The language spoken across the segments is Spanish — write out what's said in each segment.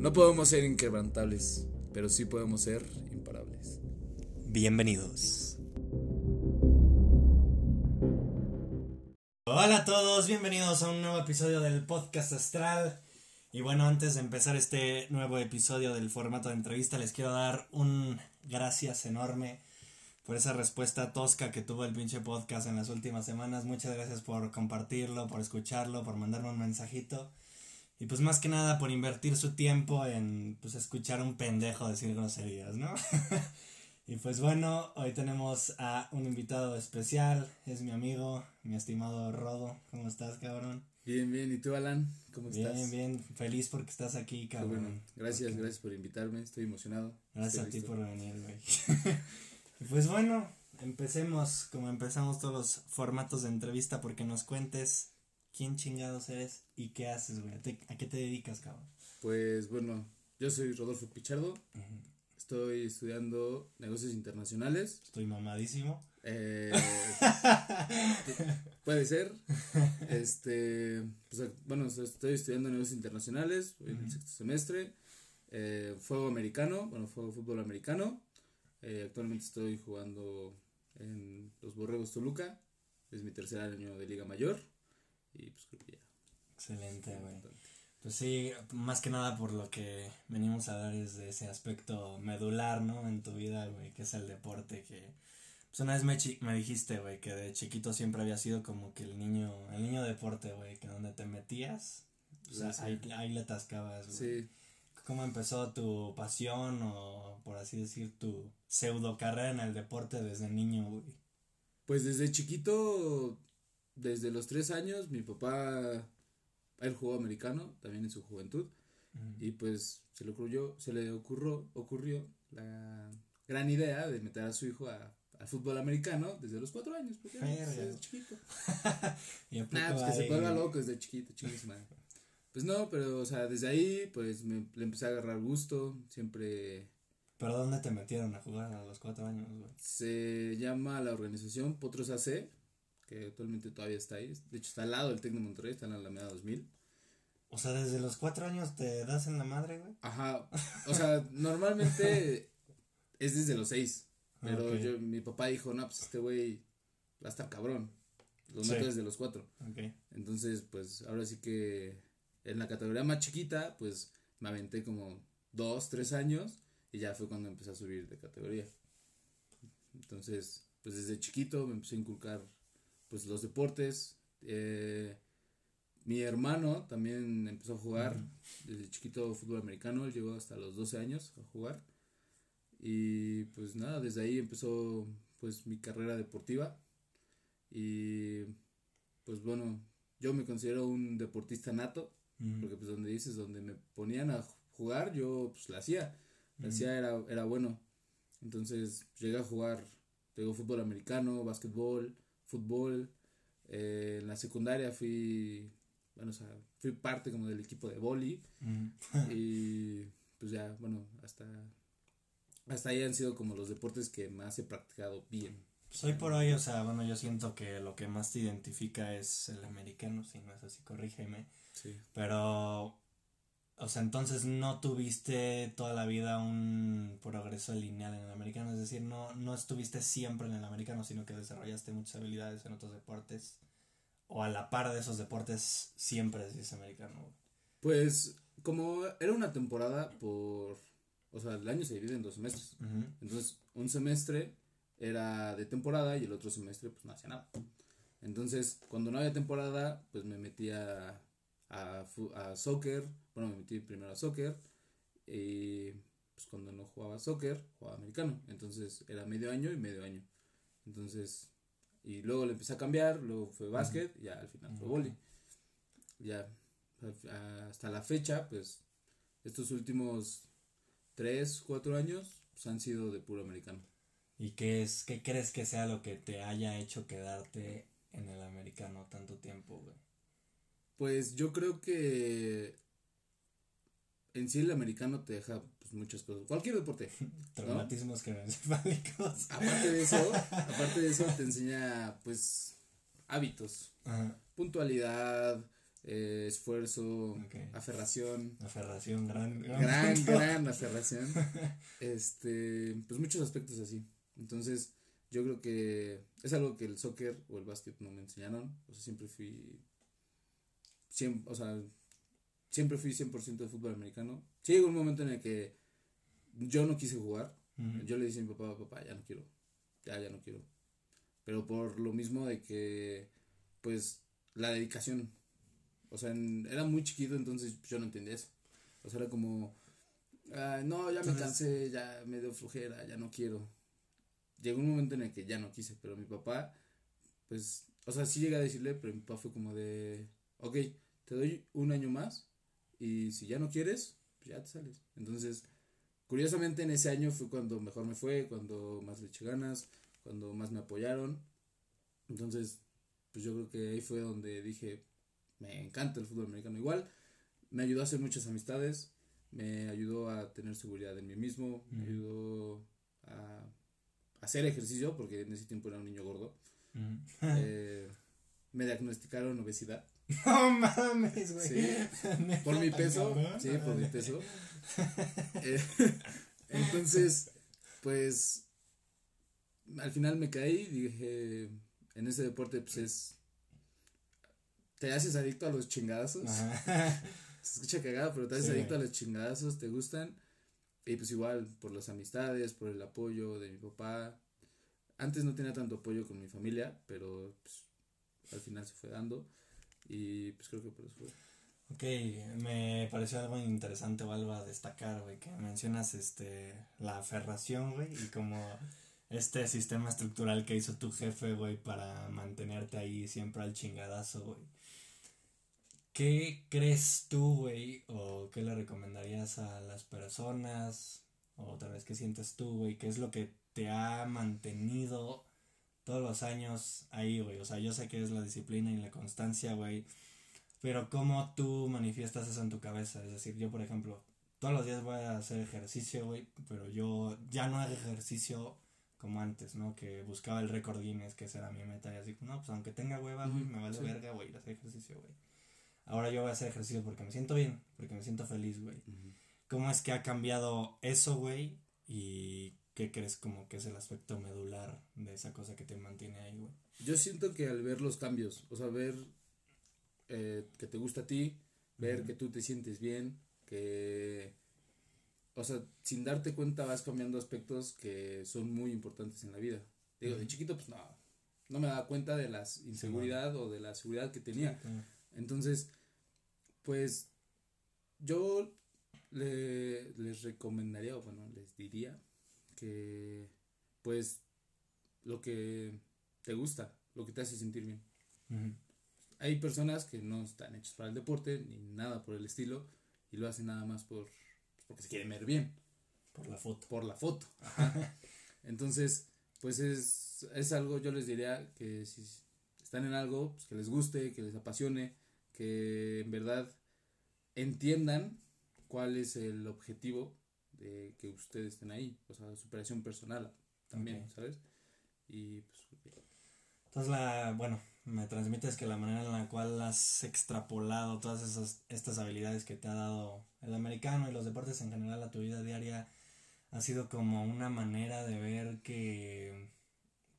No podemos ser inquebrantables, pero sí podemos ser imparables. Bienvenidos. Hola a todos, bienvenidos a un nuevo episodio del podcast astral. Y bueno, antes de empezar este nuevo episodio del formato de entrevista, les quiero dar un gracias enorme por esa respuesta tosca que tuvo el pinche podcast en las últimas semanas. Muchas gracias por compartirlo, por escucharlo, por mandarme un mensajito. Y pues más que nada por invertir su tiempo en pues escuchar un pendejo decir groserías, ¿no? y pues bueno, hoy tenemos a un invitado especial, es mi amigo, mi estimado Rodo. ¿Cómo estás, cabrón? Bien, bien. ¿Y tú, Alan? ¿Cómo estás? Bien, bien. Feliz porque estás aquí, cabrón. Bueno, gracias, gracias por invitarme. Estoy emocionado. Gracias a ti por venir, güey. pues bueno, empecemos como empezamos todos los formatos de entrevista porque nos cuentes quién chingados eres y qué haces, güey. ¿A qué te dedicas, cabrón? Pues bueno, yo soy Rodolfo Pichardo. Estoy estudiando negocios internacionales. Estoy mamadísimo. Eh, puede ser. Este, pues, bueno, estoy estudiando negocios internacionales en el sexto semestre. Eh, fuego americano, bueno, fuego fútbol americano. Eh, actualmente estoy jugando en los Borregos Toluca. Es mi tercer año de Liga Mayor. Y pues creo que ya. Excelente, güey. Pues sí, más que nada por lo que venimos a dar es de ese aspecto medular, ¿no? En tu vida, güey, que es el deporte que... Pues una vez me, me dijiste, güey, que de chiquito siempre había sido como que el niño, el niño deporte, güey, que donde te metías, ahí, ahí, le atascabas, güey. Sí. ¿Cómo empezó tu pasión o, por así decir, tu pseudo carrera en el deporte desde niño, güey? Pues desde chiquito desde los tres años mi papá, él jugó americano también en su juventud y pues se le ocurrió, se le ocurrió, ocurrió la gran idea de meter a su hijo a, al fútbol americano desde los cuatro años, porque desde chiquito. nah, pues que se vuelva loco desde chiquito, chiquísima. Pues no, pero o sea, desde ahí pues me, le empecé a agarrar gusto, siempre... ¿Pero dónde te metieron a jugar a los cuatro años, güey? Se llama la organización Potros AC, que actualmente todavía está ahí. De hecho, está al lado del Tec de Monterrey, está en la Alameda 2000. O sea, desde los cuatro años te das en la madre, güey. Ajá. O sea, normalmente es desde los seis. Pero yo, mi papá dijo, no, pues este güey va a estar cabrón. Lo meto desde los cuatro. Okay. Entonces, pues ahora sí que en la categoría más chiquita, pues me aventé como dos, tres años y ya fue cuando empecé a subir de categoría. Entonces, pues desde chiquito me empecé a inculcar pues los deportes. Eh, mi hermano también empezó a jugar desde chiquito fútbol americano, él llegó hasta los 12 años a jugar. Y pues nada, desde ahí empezó pues mi carrera deportiva. Y pues bueno, yo me considero un deportista nato, porque pues donde dices, donde me ponían a jugar, yo pues la hacía, la hacía, era, era bueno. Entonces llegué a jugar, tengo fútbol americano, básquetbol, fútbol. Eh, en la secundaria fui, bueno, o sea, fui parte como del equipo de boli. Mm. y pues ya, bueno, hasta, hasta ahí han sido como los deportes que más he practicado bien. Pues hoy por hoy, o sea, bueno, yo siento que lo que más te identifica es el americano, si no es así, corrígeme. Sí. Pero o sea, entonces no tuviste toda la vida un progreso lineal en el americano, es decir, no, no estuviste siempre en el americano, sino que desarrollaste muchas habilidades en otros deportes. O a la par de esos deportes siempre es americano. Pues como era una temporada por... O sea, el año se divide en dos semestres. Entonces, un semestre era de temporada y el otro semestre pues no hacía nada. Entonces, cuando no había temporada, pues me metía a, a soccer, bueno, me metí primero a soccer y pues cuando no jugaba soccer, jugaba americano, entonces era medio año y medio año. Entonces, y luego le empecé a cambiar, luego fue básquet, y ya al final fue vóley. Ya hasta la fecha, pues estos últimos 3, 4 años pues, han sido de puro americano. ¿Y qué es qué crees que sea lo que te haya hecho quedarte en el americano tanto tiempo, güey? Pues yo creo que en sí el americano te deja pues, muchas cosas. Cualquier deporte. Traumatismos craneoencefálicos. Aparte de eso, aparte de eso te enseña pues hábitos. Puntualidad, eh, esfuerzo, aferración. Aferración, gran, gran. Gran, aferración. este, pues muchos aspectos así. Entonces, yo creo que es algo que el soccer o el básquet no me enseñaron. O sea, siempre fui. Siempre, o sea, siempre fui 100% de fútbol americano. Sí, llegó un momento en el que yo no quise jugar. Yo le dije a mi papá, papá, ya no quiero. Ya, ya no quiero. Pero por lo mismo de que, pues, la dedicación. O sea, era muy chiquito, entonces yo no entendía eso. O sea, era como, no, ya me cansé, ya me dio flujera, ya no quiero. Llegó un momento en el que ya no quise, pero mi papá, pues, o sea, sí llegué a decirle, pero mi papá fue como de, ok, te doy un año más y si ya no quieres, pues ya te sales. Entonces, curiosamente en ese año fue cuando mejor me fue, cuando más le eché ganas, cuando más me apoyaron. Entonces, pues yo creo que ahí fue donde dije, me encanta el fútbol americano. Igual, me ayudó a hacer muchas amistades, me ayudó a tener seguridad en mí mismo, me ayudó a, hacer ejercicio, porque en ese tiempo era un niño gordo. eh, me diagnosticaron obesidad. No mames, güey. Sí. Por mi peso. Sí, por mi peso. Eh, entonces, pues, al final me caí y dije, en ese deporte, pues es, te haces adicto a los chingadazos. Se escucha cagado, pero te haces adicto a los chingadazos, te gustan. Y pues igual, por las amistades, por el apoyo de mi papá. Antes no tenía tanto apoyo con mi familia, pero pues, al final se fue dando. Y pues creo que por eso fue. Ok, me pareció algo interesante o algo a destacar, güey, que mencionas este, la aferración, güey, y como este sistema estructural que hizo tu jefe, güey, para mantenerte ahí siempre al chingadazo, güey. ¿Qué crees tú, güey, o qué le recomendarías a las personas, o tal vez qué sientes tú, güey, qué es lo que te ha mantenido todos los años ahí, güey. O sea, yo sé que es la disciplina y la constancia, güey. Pero cómo tú manifiestas eso en tu cabeza. Es decir, yo, por ejemplo, todos los días voy a hacer ejercicio, güey. Pero yo ya no hago ejercicio como antes, ¿no? Que buscaba el récord Guinness, que esa era mi meta. Y así, no, pues aunque tenga hueva, güey, me vale verga, güey, ir a hacer ejercicio, güey. Ahora yo voy a hacer ejercicio porque me siento bien, porque me siento feliz, güey. ¿Cómo es que ha cambiado eso, güey? Y ¿Qué crees como que es el aspecto medular de esa cosa que te mantiene ahí, güey? Yo siento que al ver los cambios, o sea, ver eh, que te gusta a ti, ver que tú te sientes bien, que, o sea, sin darte cuenta vas cambiando aspectos que son muy importantes en la vida. Digo, de chiquito, pues no, no me daba cuenta de la inseguridad o de la seguridad que tenía. Entonces, pues yo le, les recomendaría, o bueno, les diría que pues lo que te gusta, lo que te hace sentir bien. Hay personas que no están hechas para el deporte ni nada por el estilo y lo hacen nada más por porque se quieren ver bien. Por la foto. Por la foto. Entonces, pues es, es algo, yo les diría que si están en algo, pues que les guste, que les apasione, que en verdad entiendan cuál es el objetivo de que ustedes estén ahí, o sea, superación personal también, ¿sabes? Y pues... Entonces, la, bueno, me transmites que la manera en la cual has extrapolado todas esas, estas habilidades que te ha dado el americano y los deportes en general a tu vida diaria ha sido como una manera de ver que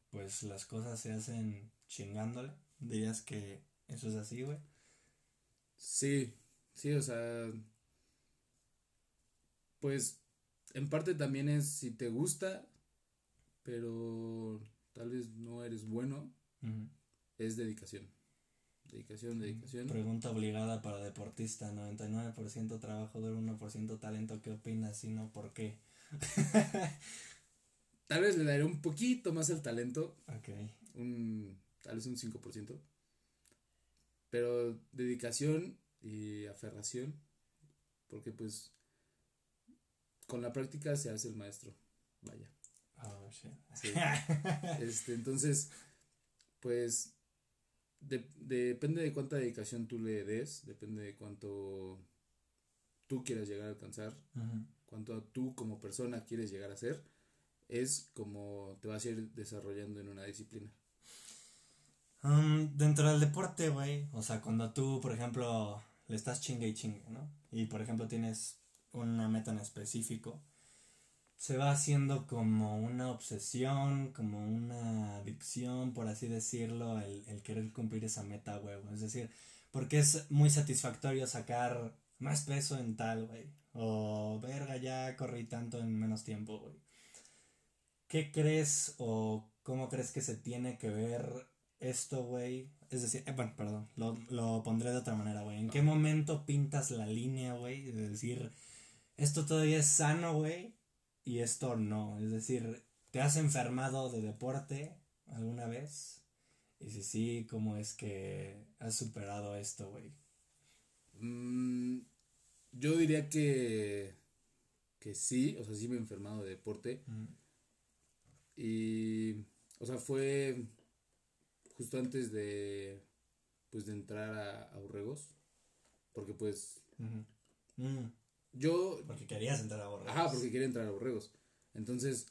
pues las cosas se hacen chingándole. Dirías que eso es así, güey. Sí, sí, o sea, pues en parte también es si te gusta, pero tal vez no eres bueno, es dedicación. Dedicación, dedicación. Pregunta obligada para deportista, 99% trabajo del 1% talento, ¿qué opinas? Si no, ¿por qué? tal vez le daré un poquito más el talento. Ok. Un, tal vez un 5%. Pero dedicación y aferración, porque pues con la práctica se hace el maestro. Vaya. Oh, shit. este, entonces, pues, depende de cuánta dedicación tú le des, depende de cuánto tú quieras llegar a alcanzar, cuánto tú como persona quieres llegar a ser, es como te vas a ir desarrollando en una disciplina. Um, dentro del deporte, güey, o sea, cuando tú, por ejemplo, le estás chingue y chingue, ¿no? Y, por ejemplo, tienes una meta en específico, se va haciendo como una obsesión, como una adicción, por así decirlo, el, el querer cumplir esa meta, güey. Es decir, porque es muy satisfactorio sacar más peso en tal, güey. O verga, ya corrí tanto en menos tiempo, güey. ¿Qué crees o cómo crees que se tiene que ver esto, güey? Es decir, eh, bueno, perdón, lo, lo pondré de otra manera, güey. ¿En qué momento pintas la línea, güey? De decir, esto todavía es sano, güey y esto no. Es decir, ¿te has enfermado de deporte alguna vez? Y si sí, ¿cómo es que has superado esto, güey? Mm, yo diría que, que sí, o sea, sí me he enfermado de deporte. Y, o sea, fue justo antes de, pues, de entrar a, a Porque, pues, yo... Porque querías entrar a borregos. Ajá, porque quería entrar a borregos. Entonces,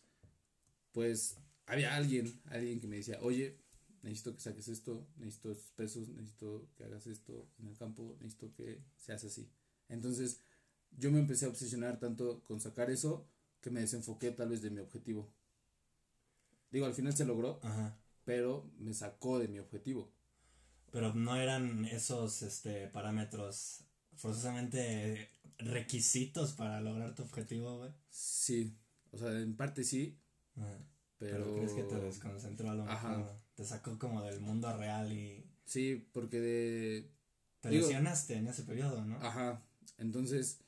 pues había alguien, alguien que me decía, oye, necesito que saques esto, necesito estos pesos, necesito que hagas esto en el campo, necesito que seas así. Entonces, yo me empecé a obsesionar tanto con sacar eso que me desenfoqué tal vez de mi objetivo. Digo, al final se logró, Ajá. pero me sacó de mi objetivo. Pero no eran esos este parámetros forzosamente requisitos para lograr tu objetivo, güey. Sí, o sea, en parte sí. pero... crees que te desconcentró a lo mejor. Te sacó como del mundo real y. Sí, porque de. Te lesionaste en ese periodo, ¿no? Ajá. Entonces,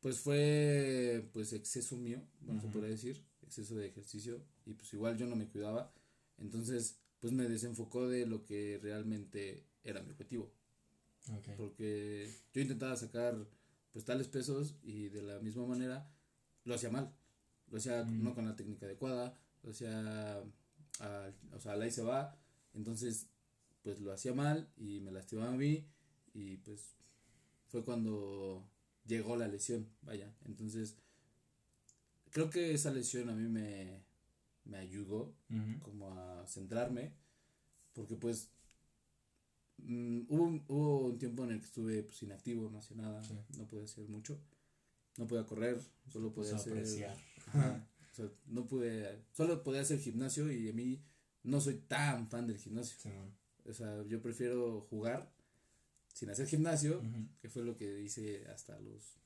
pues fue pues exceso mío, bueno, se podría decir, exceso de ejercicio y pues igual yo no me cuidaba. Entonces, pues me desenfocó de lo que realmente era mi objetivo. Porque yo intentaba sacar pues tales pesos y de la misma manera lo hacía mal. Lo hacía mm. no con la técnica adecuada, lo hacía, o sea, ahí se va. Entonces, pues lo hacía mal y me lastimaba a mí y pues fue cuando llegó la lesión, vaya. Entonces, creo que esa lesión a mí me, me ayudó como a centrarme porque pues Mm, hubo, hubo, un tiempo en el que estuve pues, inactivo, no hacía nada, no podía hacer mucho, no podía correr, solo podía hacer... o sea, no pude, solo podía hacer gimnasio y a mí no soy tan fan del gimnasio. o sea, yo prefiero jugar sin hacer gimnasio, que fue lo que hice hasta los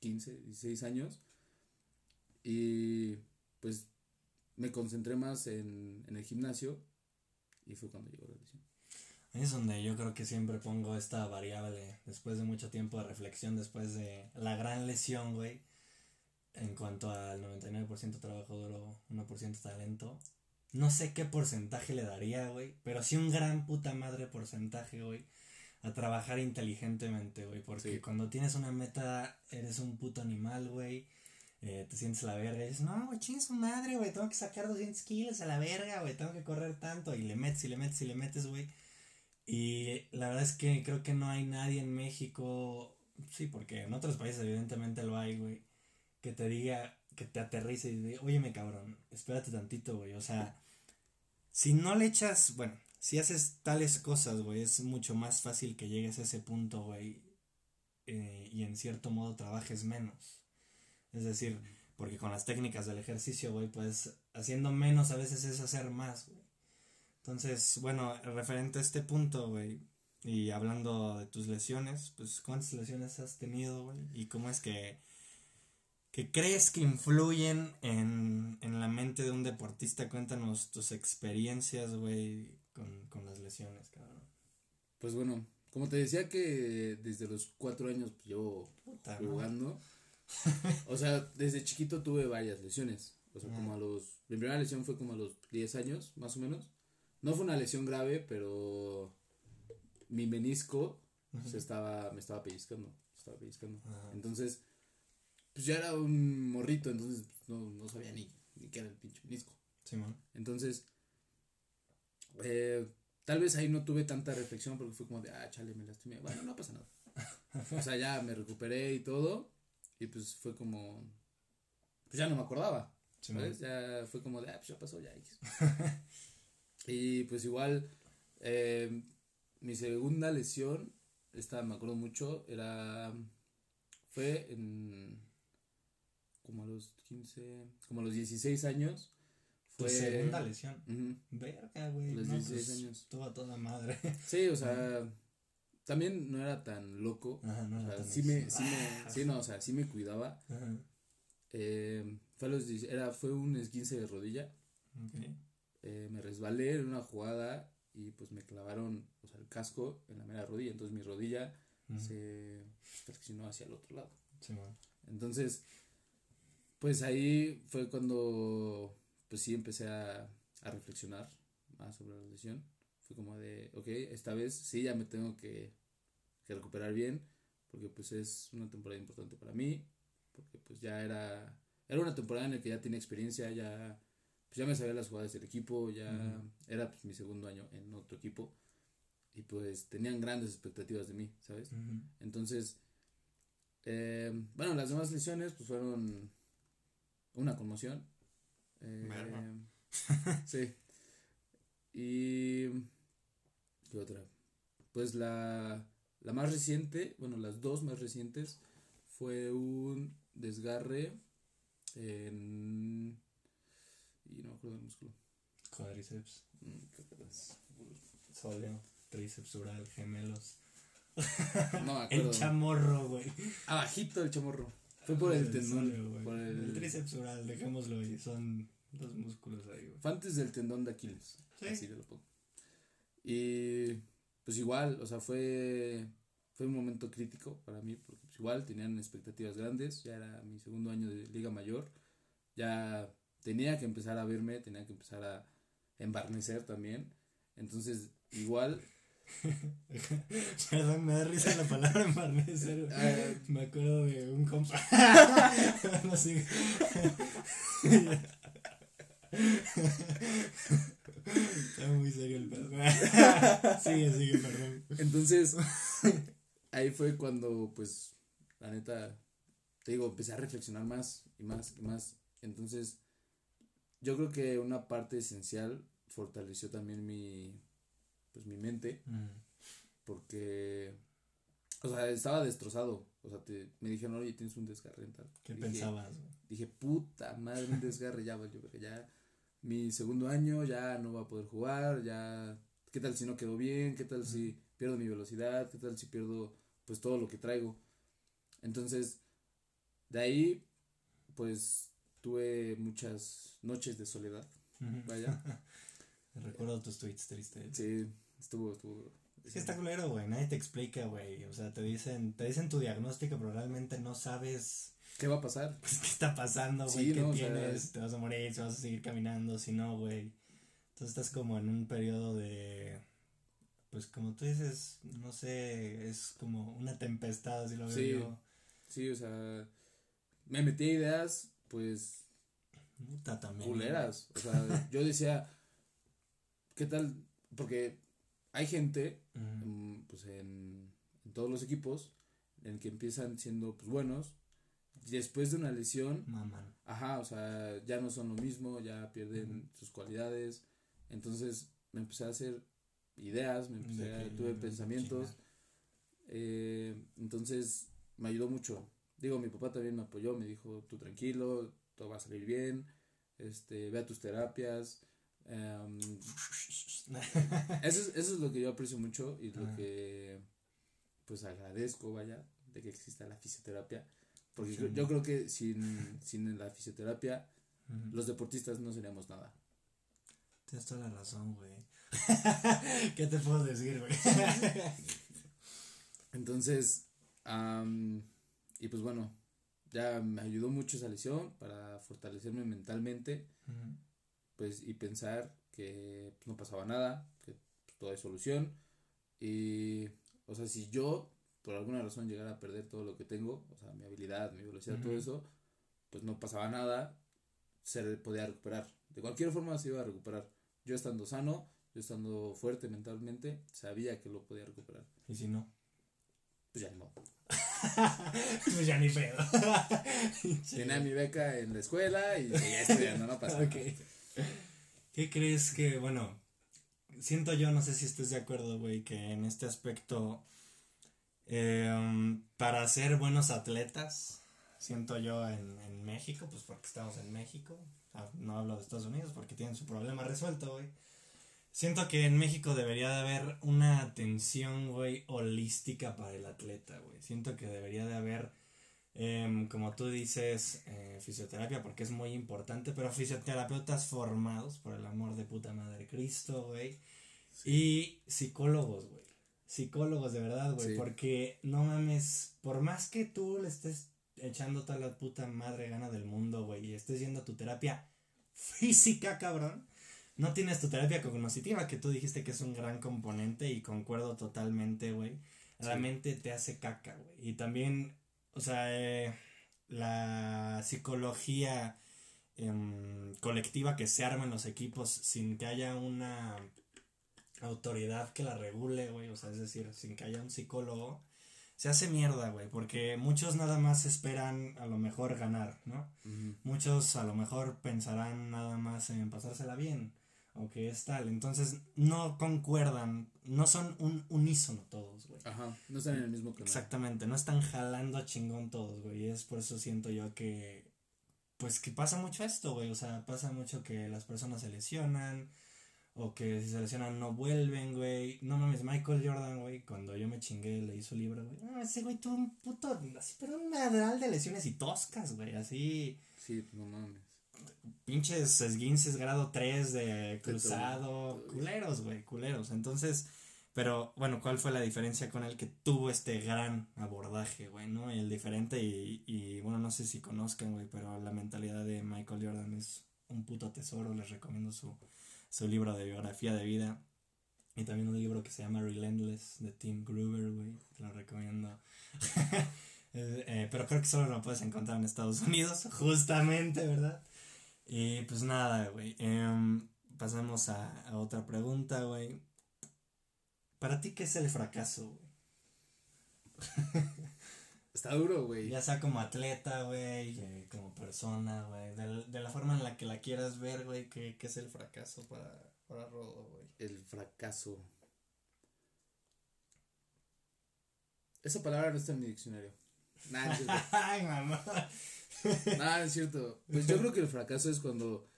15, 16 años. Y pues me concentré más en, en el gimnasio y fue cuando llegó la lesión. Es donde yo creo que siempre pongo esta variable después de mucho tiempo de reflexión, después de la gran lesión, güey. En cuanto al 99% trabajo duro, 1% talento. No sé qué porcentaje le daría, güey. Pero sí un gran puta madre porcentaje, güey. A trabajar inteligentemente, güey. Porque cuando tienes una meta, eres un puto animal, güey. Eh, te sientes a la verga y dices, no, güey, chingue su madre, güey. Tengo que sacar 200 kilos a la verga, güey. Tengo que correr tanto. Y le metes y le metes y le metes, güey y la verdad es que creo que no hay nadie en México, sí, porque en otros países evidentemente lo hay, güey, que te diga, que te aterrice y diga, óyeme cabrón, espérate tantito, güey, o sea, si no le echas, bueno, si haces tales cosas, güey, es mucho más fácil que llegues a ese punto, güey, eh, y en cierto modo trabajes menos. Es decir, porque con las técnicas del ejercicio, güey, pues haciendo menos a veces es hacer más, güey. Entonces, bueno, referente a este punto, güey, y hablando de tus lesiones, pues ¿cuántas lesiones has tenido, güey? ¿Y cómo es que, que crees que influyen en, en la mente de un deportista? Cuéntanos tus experiencias, güey, con, con las lesiones, cabrón. Pues bueno, como te decía que desde los cuatro años pues, llevo jugando. o sea, desde chiquito tuve varias lesiones. O sea, como a los... Mi primera lesión fue como a los 10 años, más o menos. No fue una lesión grave, pero mi menisco se estaba, me estaba pellizcando. Estaba pellizcando. Entonces, pues ya era un morrito, entonces no, no sabía ni, ni qué era el pinche menisco. Sí, Entonces, eh, tal vez ahí no tuve tanta reflexión porque fue como de, ah, chale, me lastimé. Bueno, no pasa nada. o sea, ya me recuperé y todo. Y pues fue como, pues ya no me acordaba. ¿sabes? Ya fue como de, ah, pues ya pasó, ya. Y pues igual, Eh, mi segunda lesión, esta me acuerdo mucho, era. Fue en. Como a los 15. Como a los 16 años. Fue. Tu segunda lesión. Verga, güey. Los 16 pues, años. Estuvo a toda madre. Sí, o sea. También no era tan loco. Ajá, no o sea, sí me, sí me, sí, no, o sea, sí me cuidaba. Ajá. Eh, fue, los, era, fue un esguince de rodilla. Okay. Eh, me resbalé en una jugada y pues me clavaron o sea, el casco en la mera rodilla. Entonces mi rodilla se flexionó hacia el otro lado. Entonces, pues ahí fue cuando pues sí empecé a, a reflexionar más sobre la lesión. Fue como de, ok, esta vez sí ya me tengo que, que recuperar bien porque pues es una temporada importante para mí porque pues ya era, era una temporada en la que ya tenía experiencia, ya, pues ya me sabía las jugadas del equipo, ya era pues mi segundo año en otro equipo y pues tenían grandes expectativas de mí, ¿sabes? Entonces, eh, bueno, las demás lesiones pues fueron una conmoción. Eh, sí. Y... ¿Qué otra? Pues la, la más reciente, bueno, las dos más recientes fue un desgarre en... Y no me acuerdo del músculo. Cuádriceps. Mm, Sóleo, tríceps oral, gemelos. No me acuerdo. El chamorro, güey. Abajito el chamorro. Fue por el, tendón. por el... el... tríceps oral, dejémoslo ahí. Son dos músculos ahí, güey. Fue antes del tendón de Aquiles. Sí. Así te lo pongo. Y pues igual, o sea, fue fue un momento crítico para mí, porque pues, igual tenían expectativas grandes, ya era mi segundo año de Liga Mayor, ya tenía que empezar a verme, tenía que empezar a embarnecer también, entonces igual... Perdón, me da risa la palabra embarnecer. Ah, me acuerdo de un compa. no. Está muy serio el pedo. sigue, sigue, perdón. Entonces, ahí fue cuando, pues, la neta, te digo, empecé a reflexionar más y más y más. Entonces, yo creo que una parte esencial fortaleció también mi, pues, mi mente. Mm. Porque, o sea, estaba destrozado. O sea, te, me dijeron, oye, tienes un desgarre tal. ¿Qué pensabas? Dije, puta madre, un desgarre, ya, yo que ya mi segundo año ya no va a poder jugar, ya, ¿qué tal si no quedó bien? ¿Qué tal si pierdo mi velocidad? ¿Qué tal si pierdo pues todo lo que traigo. Entonces, de ahí, pues tuve muchas noches de soledad. Vaya. Recuerdo tus tweets tristes. Sí, estuvo, estuvo. Es que está culero, güey. Nadie te explica, güey. O sea, te dicen, te dicen tu diagnóstico, pero realmente no sabes. ¿Qué va a pasar? Pues, ¿Qué está pasando, güey? ¿Qué tienes? ¿Te vas a morir? ¿Te vas a seguir caminando? Si no, güey. Entonces estás como en un periodo de pues como tú dices, no sé, es como una tempestad, si lo veo sí, Sí, o sea, me metí a ideas, pues, Puta, también. culeras. O sea, yo decía, ¿qué tal? Porque hay gente, pues, en, en, todos los equipos, en que empiezan siendo, pues, buenos, después de una lesión, Maman. ajá, o sea, ya no son lo mismo, ya pierden sus cualidades, entonces me empecé a hacer ideas, me empecé, tuve pensamientos. Eh, entonces me ayudó mucho. Digo, mi papá también me apoyó, me dijo, tú tranquilo, todo va a salir bien, este, ve a tus terapias. Em, eso, es, eso es lo que yo aprecio mucho y lo que pues agradezco, vaya, de que exista la fisioterapia. Porque yo, creo que sin, sin la fisioterapia, los deportistas no seríamos nada. Tienes toda la razón, güey. ¿Qué te puedo decir, güey? Entonces, y pues bueno, ya me ayudó mucho esa lesión para fortalecerme mentalmente, pues y pensar que pues, no pasaba nada, que pues, todo hay solución. Y, o sea, si yo por alguna razón llegara a perder todo lo que tengo, o sea, mi habilidad, mi velocidad, todo eso, pues no pasaba nada, se podía recuperar. De cualquier forma se iba a recuperar. Yo estando sano, yo estando fuerte mentalmente, sabía que lo podía recuperar. ¿Y si no? Pues ya no. pues ya ni pedo. Tenía mi beca en la escuela y seguía estudiando, no pasa ¿Qué crees que, bueno, siento yo, no sé si estés de acuerdo, güey, que en este aspecto, em, para ser buenos atletas, siento yo en, en México, pues porque estamos en México, no hablo de Estados Unidos porque tienen su problema resuelto, güey. Siento que en México debería de haber una atención, güey, holística para el atleta, güey. Siento que debería de haber Em, como tú dices, eh, fisioterapia porque es muy importante, pero fisioterapeutas formados, por el amor de puta madre Cristo, güey. Y psicólogos, güey. Psicólogos de verdad, güey, porque no mames, por más que tú le estés echando toda la puta madre gana del mundo, güey, y estés yendo a tu terapia física, cabrón, no tienes tu terapia cognitiva, que tú dijiste que es un gran componente y concuerdo totalmente, güey. La mente te hace caca, güey. Y también o sea, eh, la psicología em, colectiva que se arma en los equipos sin que haya una autoridad que la regule, güey, o sea, es decir, sin que haya un psicólogo, se hace mierda, güey, porque muchos nada más esperan a lo mejor ganar, ¿no? Muchos a lo mejor pensarán nada más en pasársela bien o que es tal. Entonces no concuerdan, no son un unísono todos, güey. Ajá, no están en el mismo canal. Exactamente, no están jalando a chingón todos, güey. Y es por eso siento yo que, pues que pasa mucho esto, güey. O sea, pasa mucho que las personas se lesionan. O que si se lesionan no vuelven, güey. No mames, Michael Jordan, güey. Cuando yo me chingué, leí su libro, güey. No, ese güey tuvo un puto. Así, pero un madral de lesiones y toscas, güey. Así. Sí, no mames pinches esguinces grado 3 de cruzado, culeros, güey, culeros. Entonces, pero bueno, ¿cuál fue la diferencia con el que tuvo este gran abordaje, güey, no? El diferente y, y bueno, no sé si conozcan, güey, pero la mentalidad de Michael Jordan es un puto tesoro. Les recomiendo su, su libro de biografía de vida. Y también un libro que se llama Relentless de Tim Gruber, güey. Te lo recomiendo. Eh, eh, pero creo que solo lo puedes encontrar en Estados Unidos, justamente, ¿verdad? Y pues nada, güey. Em, pasamos a, otra pregunta, güey. ¿Para ti qué es el fracaso, güey? Está duro, güey. Ya sea como atleta, güey, eh, como persona, güey. De, la forma en la que la quieras ver, güey, ¿qué, es el fracaso para, para Rodo, güey? El fracaso. Esa palabra no está en mi diccionario. Ay, mamá. Nada, es cierto. Pues yo creo que el fracaso es cuando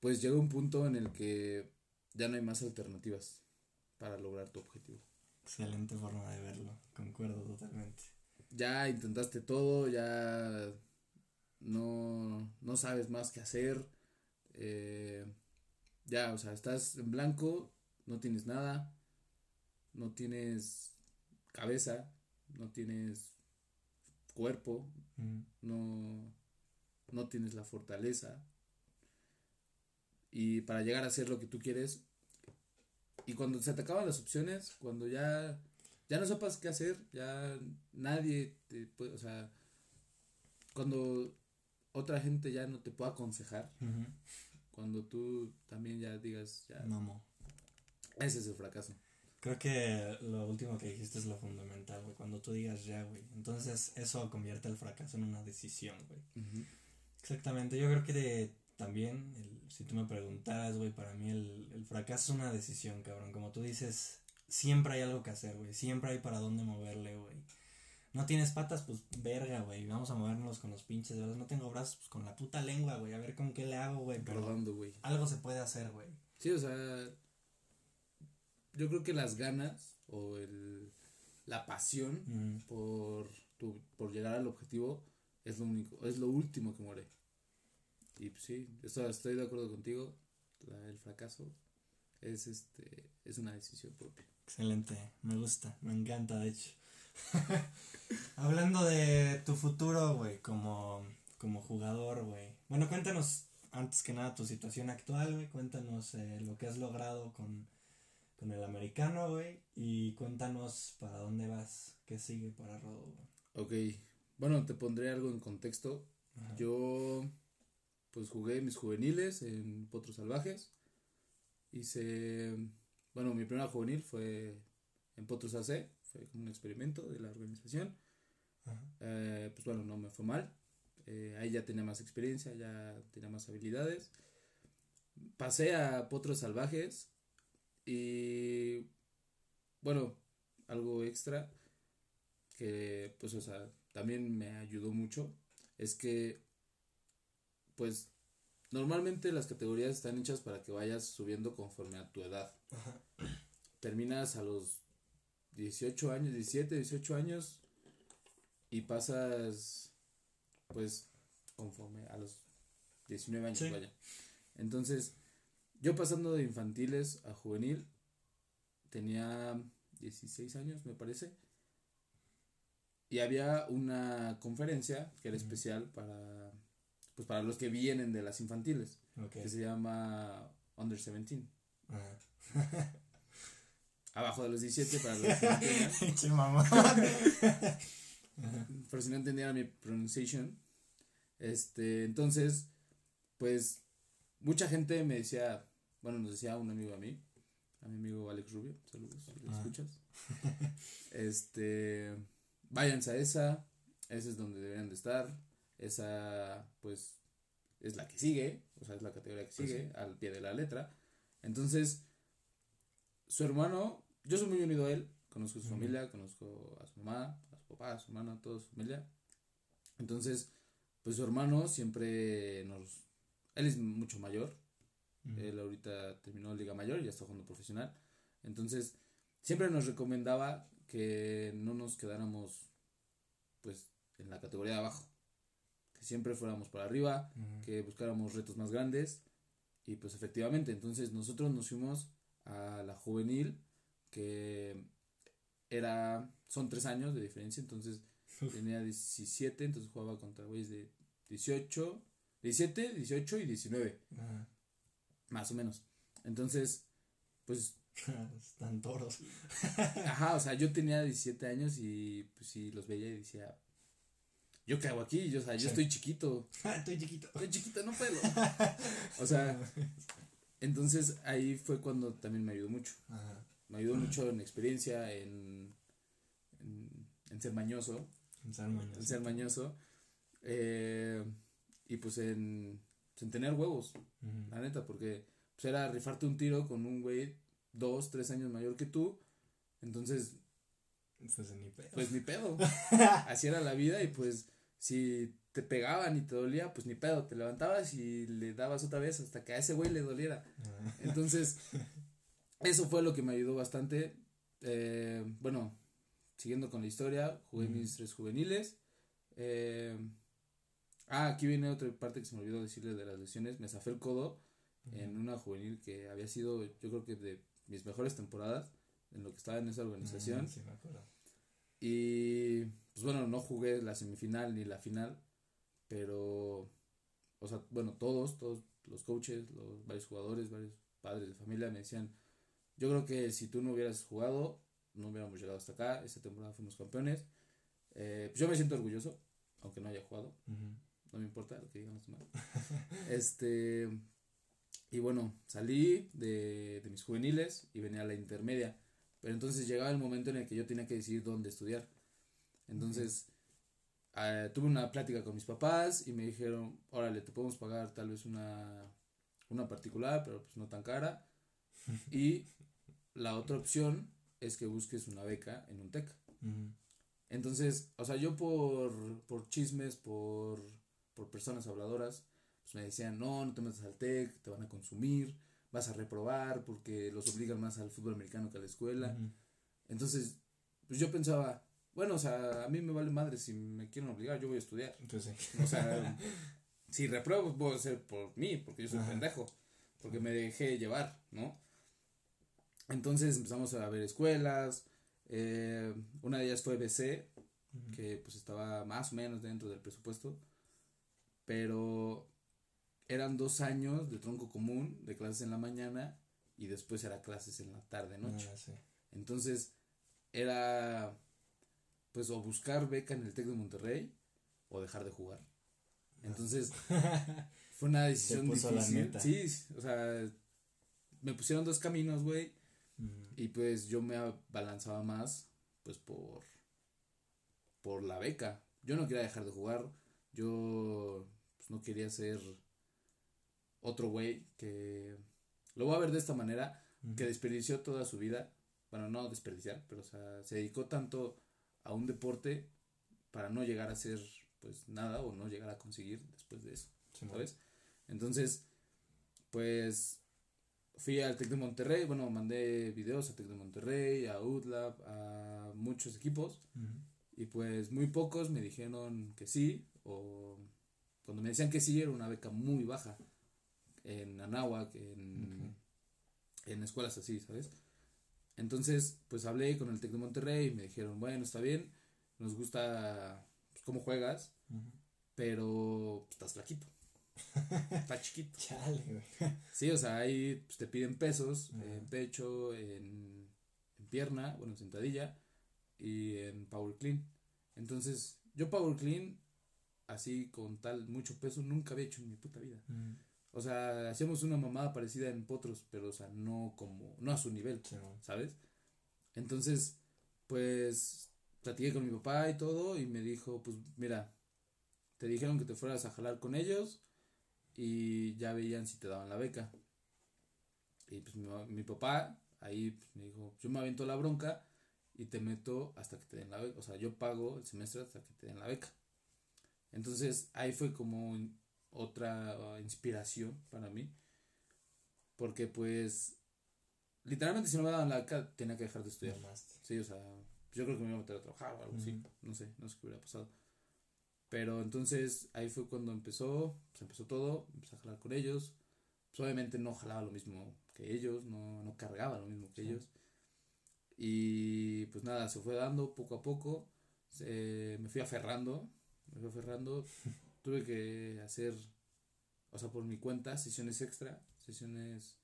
pues llega un punto en el que ya no hay más alternativas para lograr tu objetivo. Excelente forma de verlo, concuerdo totalmente. Ya intentaste todo, ya no, no sabes más qué hacer. Eh, ya, o sea, estás en blanco, no tienes nada, no tienes cabeza, no tienes cuerpo, no, no tienes la fortaleza. Y para llegar a hacer lo que tú quieres, y cuando se te acaban las opciones, cuando ya, ya no sepas qué hacer, ya nadie te puede, o sea, cuando otra gente ya no te puede aconsejar, cuando tú también ya digas, ya, ese es el fracaso. Creo que lo último que dijiste es lo fundamental, güey. Cuando tú digas ya, güey. Entonces eso convierte el fracaso en una decisión, güey. Exactamente. Yo creo que también, si tú me preguntaras, güey, para mí el, el fracaso es una decisión, cabrón. Como tú dices, siempre hay algo que hacer, güey. Siempre hay para dónde moverle, güey. No tienes patas, pues verga, güey. Vamos a movernos con los pinches, ¿verdad? No tengo brazos, pues con la puta lengua, güey. A ver con qué le hago, güey. Pero güey. Algo se puede hacer, güey. Sí, o sea, yo creo que las ganas o el, la pasión por, tu, por llegar al objetivo es lo único, es lo último que muere. Y pues sí, estoy de acuerdo contigo. el fracaso es este es una decisión propia. Excelente, me gusta, me encanta de hecho. Hablando de tu futuro, güey, como, como jugador, güey. Bueno, cuéntanos antes que nada tu situación actual, güey. Cuéntanos eh, lo que has logrado con, con el americano, güey. Y cuéntanos para dónde vas, qué sigue para Rodo, Ok, bueno, te pondré algo en contexto. Yo, pues jugué mis juveniles en Potros Salvajes. Hice, bueno, mi primera juvenil fue en Potros AC, fue como un experimento de la organización. Eh, pues bueno, no me fue mal. Eh, ahí ya tenía más experiencia, ya tenía más habilidades. Pasé a Potros Salvajes Y bueno, algo extra que pues o sea, también me ayudó mucho es que pues normalmente las categorías están hechas para que vayas subiendo conforme a tu edad. Terminas a los 18 años, 17, 18 años y pasas pues conforme a los 19 años, vaya. Entonces, yo pasando de infantiles a juvenil, tenía 16 años, me parece. Y había una conferencia que era especial para pues para los que vienen de las infantiles, que se llama Under 17. Abajo de los 17 para los que no Por si no entendieran mi pronunciation. Este, entonces, pues mucha gente me decía, bueno, nos decía un amigo a mí, a mi amigo Alex Rubio, saludos, si lo escuchas. este, váyanse a esa, esa es donde deberían de estar, esa pues es la que sigue, o sea, es la categoría que pues sigue al pie de la letra. Entonces, su hermano, yo soy muy unido a él, conozco a su familia, conozco a su mamá, a su papá, a su hermana, a toda su familia. Entonces, pues su hermano siempre nos... Él es mucho mayor, él ahorita terminó Liga Mayor y ya está jugando profesional. Entonces, siempre nos recomendaba que no nos quedáramos, pues, en la categoría de abajo. Que siempre fuéramos para arriba, que buscáramos retos más grandes. Y pues efectivamente, entonces nosotros nos fuimos a la juvenil, que era, son tres años de diferencia, entonces tenía 17, entonces jugaba contra güeyes de 18, 17, 18 y 19. Más o menos. Entonces, pues... Están toros. Ajá, o sea, yo tenía 17 años y pues sí, los veía y decía, yo qué hago aquí, yo, o sea, yo estoy chiquito. estoy chiquito. Estoy chiquito, no puedo. o sea, entonces ahí fue cuando también me ayudó mucho. Ajá. Me ayudó mucho en experiencia, en, en, ser mañoso. En ser mañoso. En ser mañoso. Eh, y pues en en tener huevos, la neta, porque pues era rifarte un tiro con un güey dos, tres años mayor que tú, entonces... Pues ni pedo. Pues ni pedo. Así era la vida y pues si te pegaban y te dolía, pues ni pedo, te levantabas y le dabas otra vez hasta que a ese güey le doliera. Ah. Entonces, eso fue lo que me ayudó bastante. Eh, bueno, siguiendo con la historia, jugué mis tres juveniles. Eh, Ah, aquí viene otra parte que se me olvidó decirle de las lesiones. Me zafé el codo en una juvenil que había sido, yo creo que de mis mejores temporadas en lo que estaba en esa organización. sí, me acuerdo. Y pues bueno, no jugué la semifinal ni la final, pero, o sea, bueno, todos, todos los coaches, los varios jugadores, varios padres de familia me decían, yo creo que si tú no hubieras jugado, no hubiéramos llegado hasta acá, esta temporada fuimos campeones. Eh, pues yo me siento orgulloso, aunque no haya jugado no me importa lo que digan los demás. este, y bueno, salí de, de mis juveniles y venía a la intermedia. Pero entonces llegaba el momento en el que yo tenía que decidir dónde estudiar. Entonces, ah, tuve una plática con mis papás y me dijeron, órale, te podemos pagar tal vez una, una particular, pero pues no tan cara. y la otra opción es que busques una beca en un TEC. Entonces, o sea, yo por, por chismes, por por personas habladoras, pues me decían, no, no te metas al TEC, te van a consumir, vas a reprobar porque los obligan más al fútbol americano que a la escuela. Entonces, pues yo pensaba, bueno, o sea, a mí me vale madre si me quieren obligar, yo voy a estudiar. Entonces, o sea, si repruebo, puedo ser por mí, porque yo soy pendejo, porque me dejé llevar, ¿no? Entonces empezamos a ver escuelas, eh, una de ellas fue BC, que pues estaba más o menos dentro del presupuesto pero eran dos años de tronco común, de clases en la mañana y después era clases en la tarde, noche. Ah, Entonces era pues o buscar beca en el TEC de Monterrey o dejar de jugar. Entonces fue una decisión difícil. Sí, o sea, me pusieron dos caminos, güey. Y pues yo me balanzaba más pues por por la beca. Yo no quería dejar de jugar. Yo no quería ser otro güey que... Lo voy a ver de esta manera. que desperdició toda su vida, bueno, no desperdiciar, pero o sea, se dedicó tanto a un deporte para no llegar a ser pues nada o no llegar a conseguir después de eso, ¿sabes? Entonces, pues fui al Tec de Monterrey, bueno, mandé videos a Tec de Monterrey, a UTLAB, a muchos equipos y pues muy pocos me dijeron que sí o cuando me decían que sí era una beca muy baja en Anáhuac, en, en escuelas así, ¿sabes? Entonces, pues hablé con el Tec de Monterrey y me dijeron, bueno, está bien, nos gusta pues, cómo juegas, pero pues, estás flaquito. Está chiquito. Chale, güey. Sí, o sea, ahí pues, te piden pesos en pecho, en, en, pierna, bueno, en sentadilla y en power clean. Entonces, yo power clean, así con tal mucho peso, nunca había hecho en mi puta vida. O sea, hacíamos una mamada parecida en potros, pero, o sea, no como, no a su nivel, ¿sabes? Entonces, pues, platiqué con mi papá y todo, y me dijo, pues, mira, te dijeron que te fueras a jalar con ellos, y ya veían si te daban la beca. Y pues mi, mi papá ahí pues, me dijo, yo me aviento la bronca y te meto hasta que te den la beca. O sea, yo pago el semestre hasta que te den la beca. Entonces ahí fue como otra inspiración para mí. Porque pues literalmente si no me daban la beca tenía que dejar de estudiar. Sí, o sea, yo creo que me iba a meter a trabajar o algo así. No sé, no sé qué hubiera pasado. Pero entonces ahí fue cuando empezó, pues empezó todo, empecé a jalar con ellos. Pues obviamente no jalaba lo mismo que ellos, no, no cargaba lo mismo que ellos. Y pues nada, se fue dando poco a poco. me fui aferrando, me fui aferrando. Tuve que hacer, o sea, por mi cuenta, sesiones extra, sesiones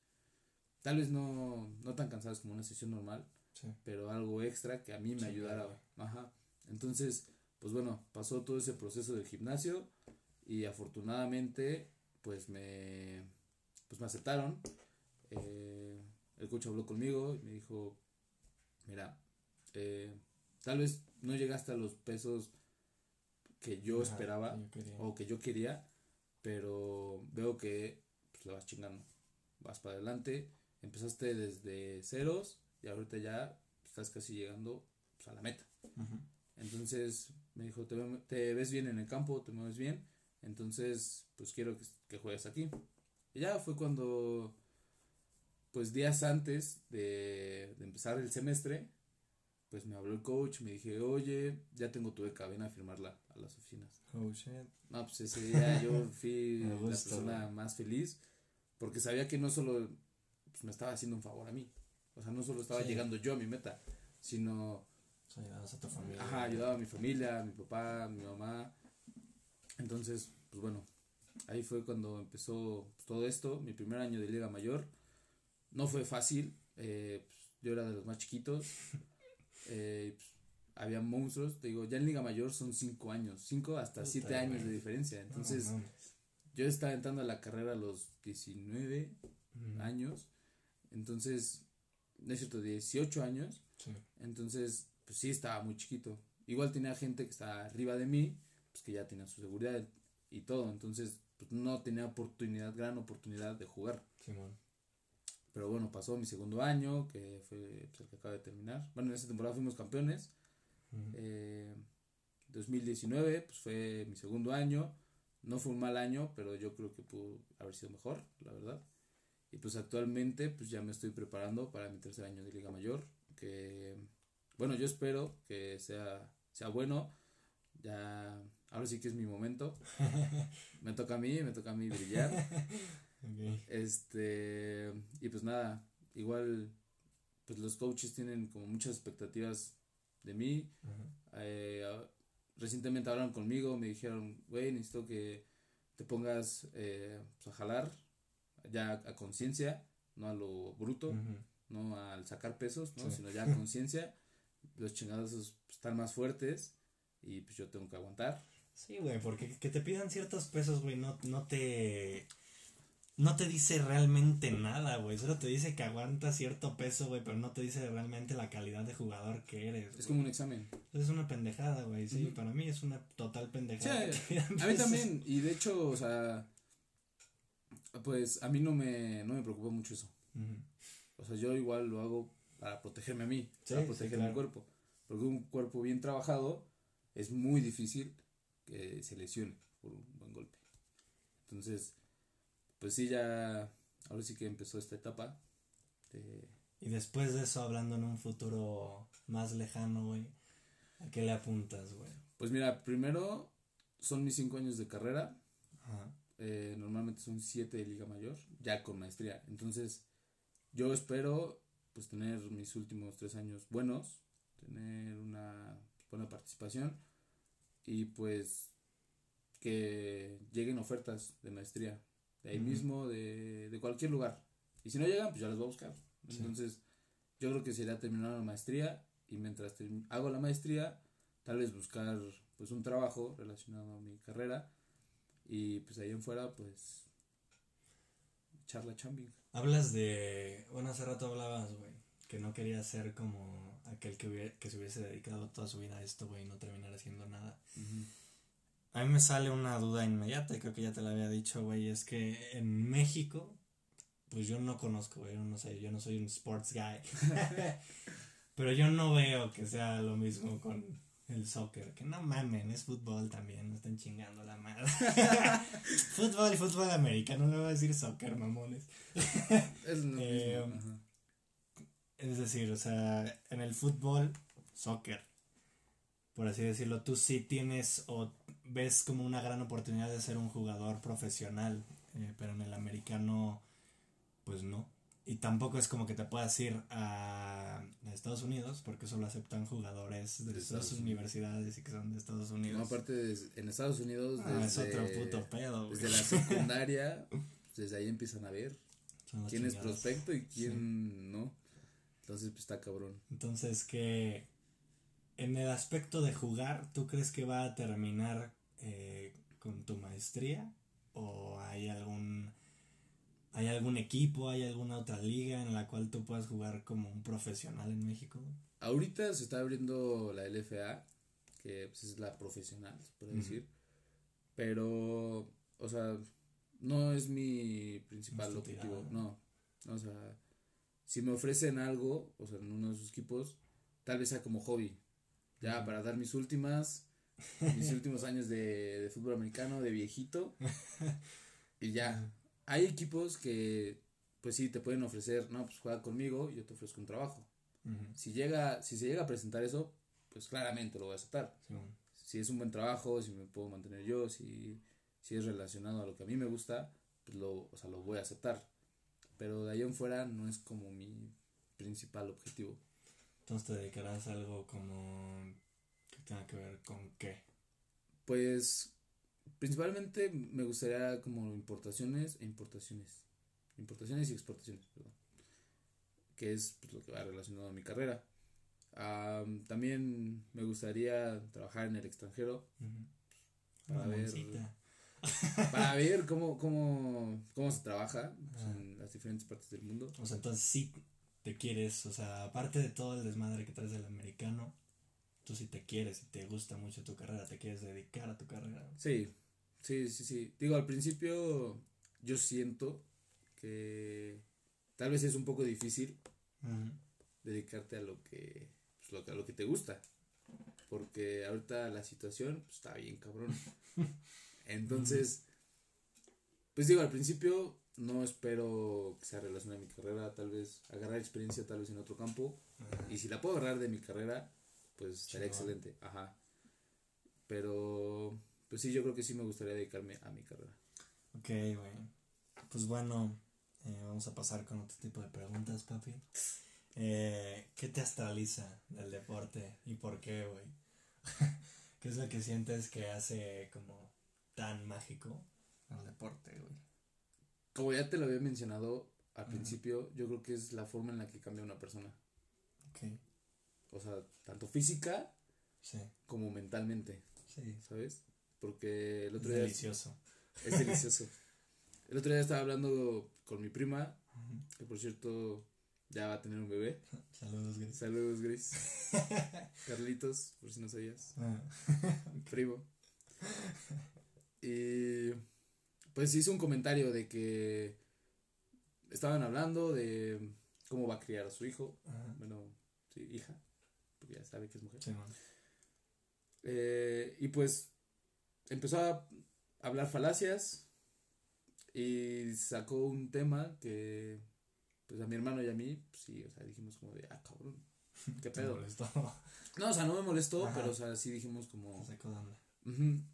tal vez no, no tan cansadas como una sesión normal, pero algo extra que a mí me ayudara. Ajá. Entonces, pues bueno, pasó todo ese proceso del gimnasio y afortunadamente pues me, pues me aceptaron. Eh, el coach habló conmigo y me dijo, mira, eh, tal vez no llegaste a los pesos que yo esperaba o que yo quería, pero veo que pues, le vas chingando, vas para adelante, empezaste desde ceros y ahorita ya estás casi llegando pues, a la meta. Entonces me dijo, ¿Te, ves bien en el campo, te mueves bien, entonces pues quiero que, juegues aquí. Y ya fue cuando, pues días antes de, empezar el semestre, pues me habló el coach, me dije, oye, ya tengo tu beca, ven a firmarla a las oficinas. Oh, shit. No, pues ese día yo fui la persona más feliz, porque sabía que no solo pues, me estaba haciendo un favor a mí, o sea, no solo estaba llegando yo a mi meta, sino ayudabas a tu familia. Ajá, ayudaba a mi familia, a mi papá, a mi mamá. Entonces, pues bueno, ahí fue cuando empezó todo esto, mi primer año de Liga Mayor. No fue fácil, eh, pues, yo era de los más chiquitos. Eh, pues, había monstruos, te digo, ya en Liga Mayor son cinco años, cinco hasta siete años de diferencia. Entonces, yo estaba entrando a la carrera a los 19 años. Entonces, no es cierto, 18 años. Entonces, pues sí estaba muy chiquito. Igual tenía gente que estaba arriba de mí, pues que ya tenía su seguridad y todo, entonces pues no tenía oportunidad, gran oportunidad de jugar. Pero bueno, pasó mi segundo año, que fue pues, el que acaba de terminar. Bueno, en esa temporada fuimos campeones. 2019, eh, pues fue mi segundo año. No fue un mal año, pero yo creo que pudo haber sido mejor, la verdad. Y pues actualmente, pues ya me estoy preparando para mi tercer año de Liga Mayor, que bueno, yo espero que sea, sea bueno. Ya, ahora sí que es mi momento. me toca a mí, me toca a mí brillar. Este, y pues nada, igual, pues los coaches tienen como muchas expectativas de mí. Eh, recientemente hablaron conmigo, me dijeron, güey, necesito que te pongas eh, pues, a jalar ya a conciencia, no a lo bruto, no al sacar pesos, ¿no? sino ya a conciencia los chingados están más fuertes y pues yo tengo que aguantar. Sí, güey, porque que te pidan ciertos pesos, güey, no, no te... No te dice realmente nada, güey. Solo te dice que aguanta cierto peso, güey, pero no te dice realmente la calidad de jugador que eres. Es como un examen. Es una pendejada, güey. Sí, para mí es una total pendejada. Sí, a mí también. Y de hecho, o sea, pues a mí no me, no me preocupa mucho eso. o sea, yo igual lo hago para protegerme a mí, para proteger mi cuerpo. Porque un cuerpo bien trabajado es muy difícil que se lesione por un buen golpe. Entonces, pues sí, ya, ahora sí que empezó esta etapa. Y después de eso, hablando en un futuro más lejano, güey, ¿a qué le apuntas, güey? Pues mira, primero son mis cinco años de carrera. Eh, normalmente son siete de Liga Mayor, ya con maestría. Entonces, yo espero pues tener mis últimos tres años buenos, tener una buena participación y pues que lleguen ofertas de maestría, de ahí mismo, de, de, cualquier lugar. Y si no llegan, pues ya las voy a buscar. Entonces, yo creo que sería terminar la maestría y mientras hago la maestría, tal vez buscar pues un trabajo relacionado a mi carrera y pues ahí en fuera pues charla chambing. Hablas de, bueno, hace rato hablabas, güey, que no quería ser como aquel que, que se hubiese dedicado toda su vida a esto, güey, y no terminar haciendo nada. A mí me sale una duda inmediata, y creo que ya te la había dicho, güey, es que en México, pues yo no conozco, güey, no sé, yo no soy un sports guy. Pero yo no veo que sea lo mismo con el soccer, que no mamen, es fútbol también, me están chingando la madre. fútbol y fútbol americano, no le voy a decir soccer, mamones. es, eh, es decir, o sea, en el fútbol, soccer, por así decirlo, tú sí tienes o ves como una gran oportunidad de ser un jugador profesional, eh, pero en el americano, pues no. Y tampoco es como que te puedas ir a, Estados Unidos, porque solo aceptan jugadores de, estas universidades y que son de Estados Unidos. No, aparte, en Estados Unidos. Ah, es otro puto pedo, Desde la secundaria, desde ahí empiezan a ver quién es prospecto y quién no. Entonces, pues está cabrón. Entonces, que en el aspecto de jugar, ¿tú crees que va a terminar eh, con tu maestría? ¿O hay algún ¿Hay algún equipo, hay alguna otra liga en la cual tú puedas jugar como un profesional en México? Ahorita se está abriendo la LFA, que pues, es la profesional, se puede decir. Pero, o sea, no es mi principal objetivo. No, o sea, si me ofrecen algo, o sea, en uno de sus equipos, tal vez sea como hobby. Ya, para dar mis últimas, mis últimos años de, de fútbol americano, de viejito. y ya hay equipos que, pues sí, te pueden ofrecer, no, pues juega conmigo y yo te ofrezco un trabajo. Si llega, si se llega a presentar eso, pues claramente lo voy a aceptar. Si es un buen trabajo, si me puedo mantener yo, si, si es relacionado a lo que a mí me gusta, pues lo, o sea, lo voy a aceptar. Pero de ahí en fuera no es como mi principal objetivo. Entonces te dedicarás a algo como tenga que ver con qué. Pues Principalmente me gustaría como importaciones e importaciones. Importaciones y exportaciones, perdón. Que es pues, lo que va relacionado a mi carrera. también me gustaría trabajar en el extranjero. Para ver. para ver cómo, cómo, cómo se trabaja en las diferentes partes del mundo. O sea, entonces sí te quieres, o sea, aparte de todo el desmadre que traes del americano, tú sí te quieres y te gusta mucho tu carrera, te quieres dedicar a tu carrera. Sí, Sí, sí, sí. Digo, al principio yo siento que tal vez es un poco difícil dedicarte a lo que, pues, lo, a lo que te gusta. Porque ahorita la situación pues, está bien cabrón. Entonces, pues digo, al principio no espero que sea relacionado a mi carrera, tal vez agarrar experiencia tal vez en otro campo. Y si la puedo agarrar de mi carrera, pues estaría excelente. Ajá. Pero pues sí, yo creo que sí me gustaría dedicarme a mi carrera. Ok, güey. Pues bueno, eh, vamos a pasar con otro tipo de preguntas, papi. Eh, ¿Qué te astraliza del deporte y por qué, güey? ¿Qué es lo que sientes que hace como tan mágico el deporte, güey? Como ya te lo había mencionado al principio, yo creo que es la forma en la que cambia una persona. Ok. O sea, tanto física como mentalmente. Sí. ¿Sabes? porque el otro día... Delicioso. Es delicioso. El otro día estaba hablando con mi prima, que por cierto ya va a tener un bebé. Saludos, Grace. Saludos, Grace. Carlitos, por si no sabías. Ah. Primo. Y pues hizo un comentario de que estaban hablando de cómo va a criar a su hijo. Bueno, sí, hija, ya sabe que es mujer. Eh, y pues empezó a hablar falacias y sacó un tema que pues a mi hermano y a mí, pues sí, o sea, dijimos como de, ah, cabrón, qué pedo. No, o sea, no me molestó, pero o sea, sí dijimos como...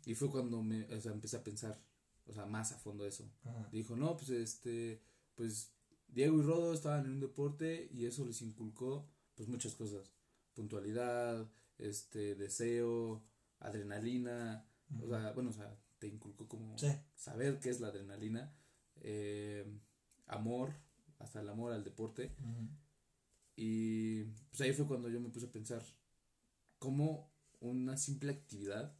Y fue cuando me, o sea, empecé a pensar, o sea, más a fondo eso. Dijo, no, pues este, pues Diego y Rodo estaban en un deporte y eso les inculcó, pues muchas cosas. Puntualidad, este, deseo, adrenalina, o sea, bueno, o sea, te inculcó como saber qué es la adrenalina, eh, amor, hasta el amor al deporte. Y pues ahí fue cuando yo me puse a pensar cómo una simple actividad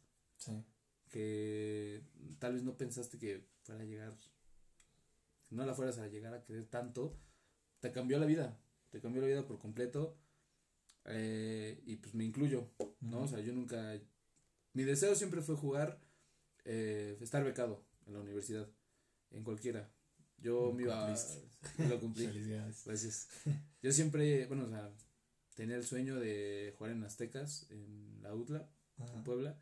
que tal vez no pensaste que fuera a llegar, no la fueras a llegar a querer tanto, te cambió la vida, te cambió la vida por completo. Eh, y pues me incluyo, ¿no? O sea, yo nunca, mi deseo siempre fue jugar, eh, estar becado en la universidad, en cualquiera. Yo me iba, lo cumplí. Gracias. Yo siempre, bueno, o sea, tenía el sueño de jugar en Aztecas, en la UTLA, en Puebla.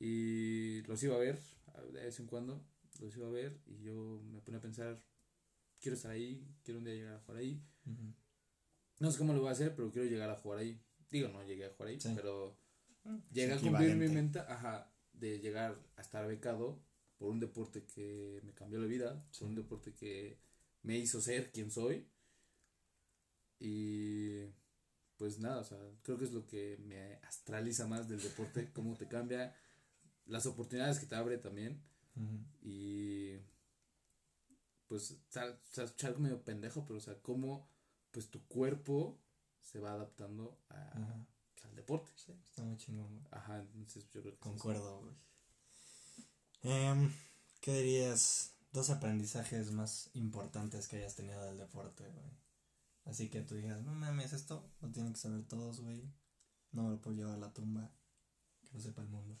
Y los iba a ver de vez en cuando, los iba a ver y yo me ponía a pensar, quiero estar ahí, quiero un día llegar a jugar ahí. No sé cómo lo voy a hacer, pero quiero llegar a jugar ahí. Digo, no llegué a jugar ahí, pero mm, llega a cumplir mi meta, ajá, de llegar a estar becado por un deporte que me cambió la vida, por un deporte que me hizo ser quien soy. Y pues nada, o sea, creo que es lo que me astraliza más del deporte, cómo te cambia, las oportunidades que te abre también. Y pues, o sea, algo medio pendejo, pero o sea, cómo pues tu cuerpo se va adaptando a, al deporte. Sí, está muy chingón, Ajá, entonces yo creo que Concuerdo, güey. Eh, ¿Qué dirías? Dos aprendizajes más importantes que hayas tenido del deporte, güey. Así que tú digas, no mames, esto lo tienen que saber todos, güey. No me lo puedo llevar a la tumba. Que lo sepa el mundo.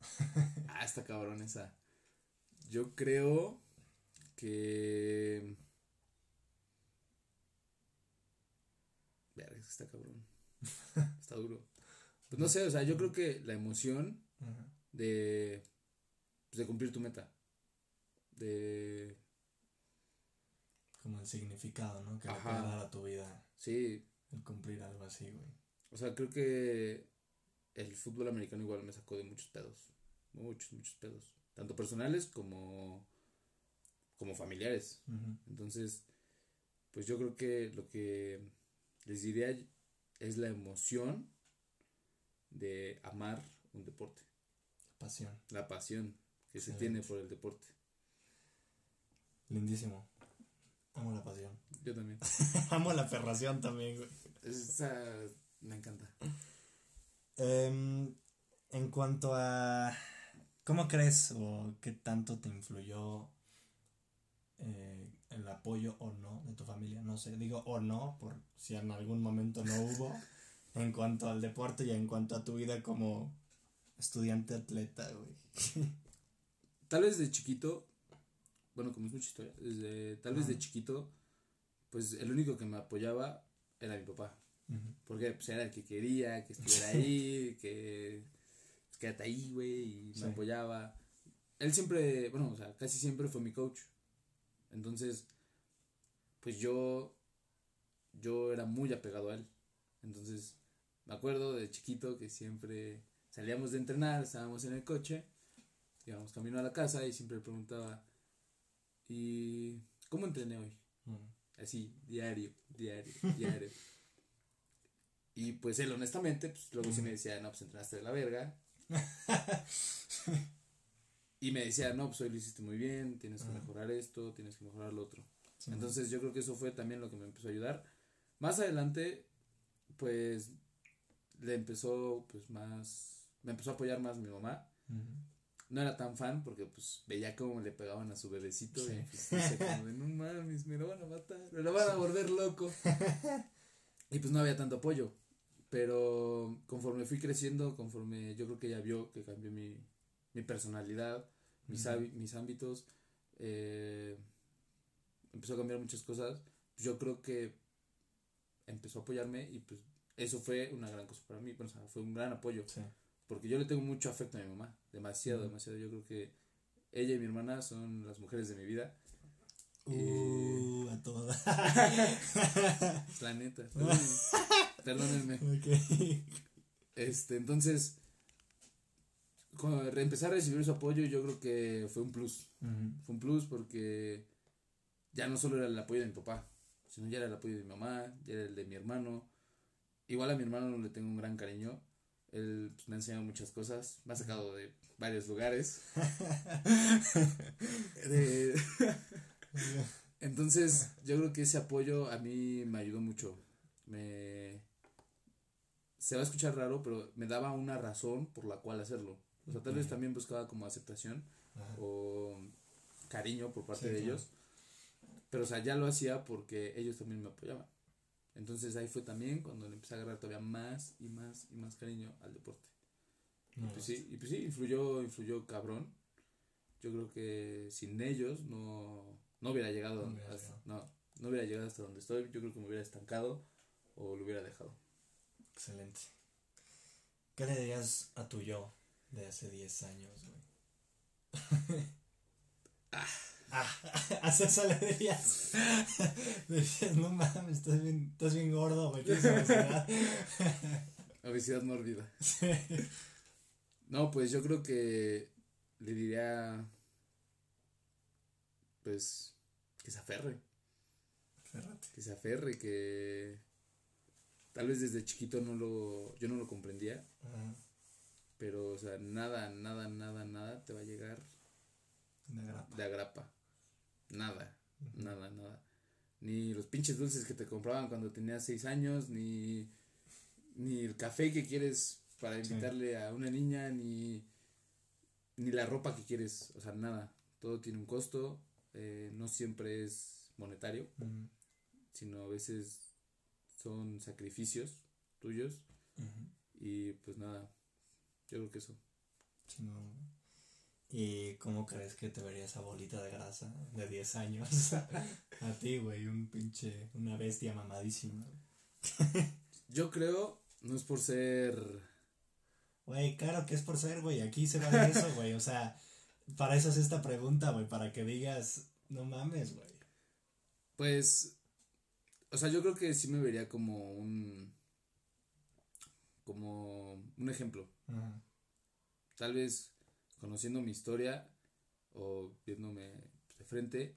ah, está cabrón esa. Yo creo que. Verga, está cabrón. está duro. Pues no sé, o sea, yo creo que la emoción de pues, de cumplir tu meta. De... Como el significado, ¿no? Que le puede dar a tu vida. Sí. El cumplir algo así, güey. O sea, creo que el fútbol americano igual me sacó de muchos pedos. Muchos, muchos pedos. Tanto personales como, como familiares. Entonces, pues yo creo que lo que les diría es la emoción de amar un deporte. La pasión. La pasión que se tiene por el deporte. Lindísimo. Amo la pasión. Yo también. Amo la perración también, güey. Esa me encanta. Em, en cuanto a. ¿Cómo crees o qué tanto te influyó eh, el apoyo o no de tu familia? No sé, digo o no, por si en algún momento no hubo, en cuanto al deporte y en cuanto a tu vida como estudiante atleta, güey. tal vez de chiquito, bueno, como es mucha historia, desde, tal vez de chiquito, pues el único que me apoyaba era mi papá. Porque pues, era el que quería que estuviera ahí, que pues, quédate ahí, güey, y me apoyaba. Él siempre, bueno, o sea, casi siempre fue mi coach. Entonces, pues yo, yo era muy apegado a él. Entonces, me acuerdo de chiquito que siempre salíamos de entrenar, estábamos en el coche íbamos camino a la casa y siempre preguntaba, ¿y cómo entrené hoy? Así, diario, diario, diario. y pues él honestamente, pues luego sí me decía, no, pues entrenaste de la verga. y me decía, no, pues hoy lo hiciste muy bien, tienes que mejorar esto, tienes que mejorar lo otro. Entonces yo creo que eso fue también lo que me empezó a ayudar. Más adelante, pues le empezó, pues más, me empezó a apoyar más mi mamá no era tan fan porque pues veía cómo le pegaban a su bebecito y pues, como de, no mames, me lo van a matar, me lo van a volver loco. y pues no había tanto apoyo. Pero conforme fui creciendo, conforme yo creo que ella vio que cambió mi, mi personalidad, mis, mis ámbitos, eh, empezó a cambiar muchas cosas, yo creo que empezó a apoyarme y pues eso fue una gran cosa para mí, o sea, fue un gran apoyo. Porque yo le tengo mucho afecto a mi mamá, demasiado, demasiado. Yo creo que ella y mi hermana son las mujeres de mi vida. Uh, a todas. la neta. Perdónenme. Este, entonces, empezar a recibir su apoyo yo creo que fue un plus. Fue un plus porque ya no solo era el apoyo de mi papá, sino ya era el apoyo de mi mamá, ya era el de mi hermano. Igual a mi hermano le tengo un gran cariño. Él pues, me ha enseñado muchas cosas, me ha sacado de varios lugares. Entonces, yo creo que ese apoyo a mí me ayudó mucho. Me se va a escuchar raro, pero me daba una razón por la cual hacerlo. O sea, tal vez también buscaba como aceptación o cariño por parte de ellos. Pero, o sea, ya lo hacía porque ellos también me apoyaban. Entonces ahí fue también cuando le empecé a agarrar todavía más y más y más cariño al deporte. y, pues sí, y pues sí, influyó, influyó cabrón. Yo creo que sin ellos no, no hubiera llegado, no hubiera, hasta, no, no hubiera llegado hasta donde estoy. Yo creo que me hubiera estancado o lo hubiera dejado. Excelente. ¿Qué le dirías a tu yo de hace 10 años, güey? ah. Ah, hasta eso le dirías. dirías, no mames, estás bien, estás bien gordo, güey, obesidad. obesidad mórbida. No, pues yo creo que le diría, pues, que se aferre. Que se aferre, que tal vez desde chiquito no lo, yo no lo comprendía. Pero, o sea, nada, nada, nada, nada te va a llegar de agrapa. De agrapa. Nada, nada, nada. Ni los pinches dulces que te compraban cuando tenías seis años, ni, ni el café que quieres para invitarle a una niña, ni, ni la ropa que quieres, o sea, nada. Todo tiene un costo, eh, no siempre es monetario, sino a veces son sacrificios tuyos. Y pues nada, yo creo que eso. ¿Y cómo crees que te vería esa bolita de grasa de 10 años? a ti, güey, un pinche, una bestia mamadísima. Yo creo, no es por ser... Güey, claro que es por ser, güey, aquí se va de eso, güey, o sea, para eso es esta pregunta, güey, para que digas, no mames, güey. Pues, o sea, yo creo que sí me vería como un, como un ejemplo. Tal vez conociendo mi historia o viéndome de frente,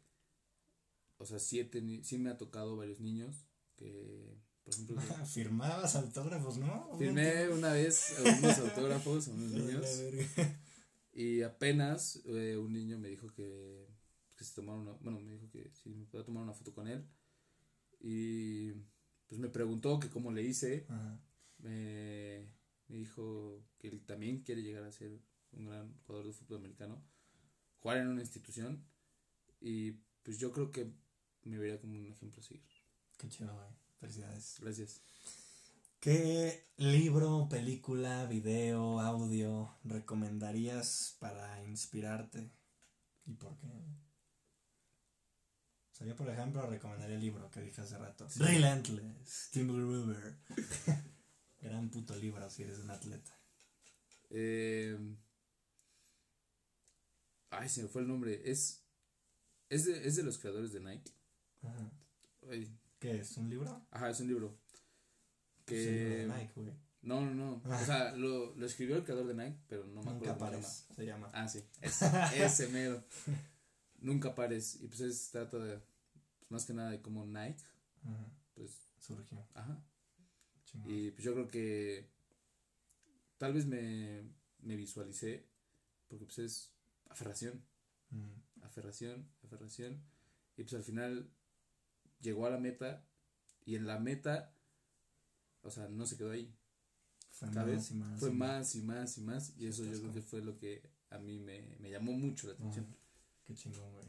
o sea, sí, sí me ha tocado varios niños que, por ejemplo... Firmabas autógrafos, ¿no? Firmé una vez algunos autógrafos a unos niños. y apenas eh, un niño me dijo que, que se tomara una, bueno, me dijo que si me podía tomar una foto con él. Y pues me preguntó que cómo le hice. Me, me dijo que él también quiere llegar a ser un gran jugador de fútbol americano, jugar en una institución y pues yo creo que me vería como un ejemplo a seguir. Qué chido, güey. Felicidades. Gracias. ¿Qué libro, película, video, audio recomendarías para inspirarte? ¿Y por qué? O sea, yo, por ejemplo, recomendaría el libro que dije hace rato. Relentless, Timber River. Gran puto libro si eres un atleta. Eh, Ay, se me fue el nombre. Es. Es de, es de los creadores de Nike. Ajá. ¿Qué es? ¿Un libro? Ajá, es un libro. Que. Nike, güey. No, no, no. O sea, lo, lo, escribió el creador de Nike, pero no me acuerdo cómo se, se llama. Ah, sí. Ese, ese mero. Nunca pares. Y pues es, trata de. Pues más que nada de cómo Nike. Ajá. Pues. Surgió. Ajá. Y pues yo creo que. Tal vez me, me visualicé. Porque pues es aferración. Mm. Aferración, aferración. Y pues al final llegó a la meta y en la meta, o sea, no se quedó ahí. Fue más y más. Fue más y más y más. Y eso yo creo que fue lo que a mí me, me llamó mucho la atención. qué chingón, güey.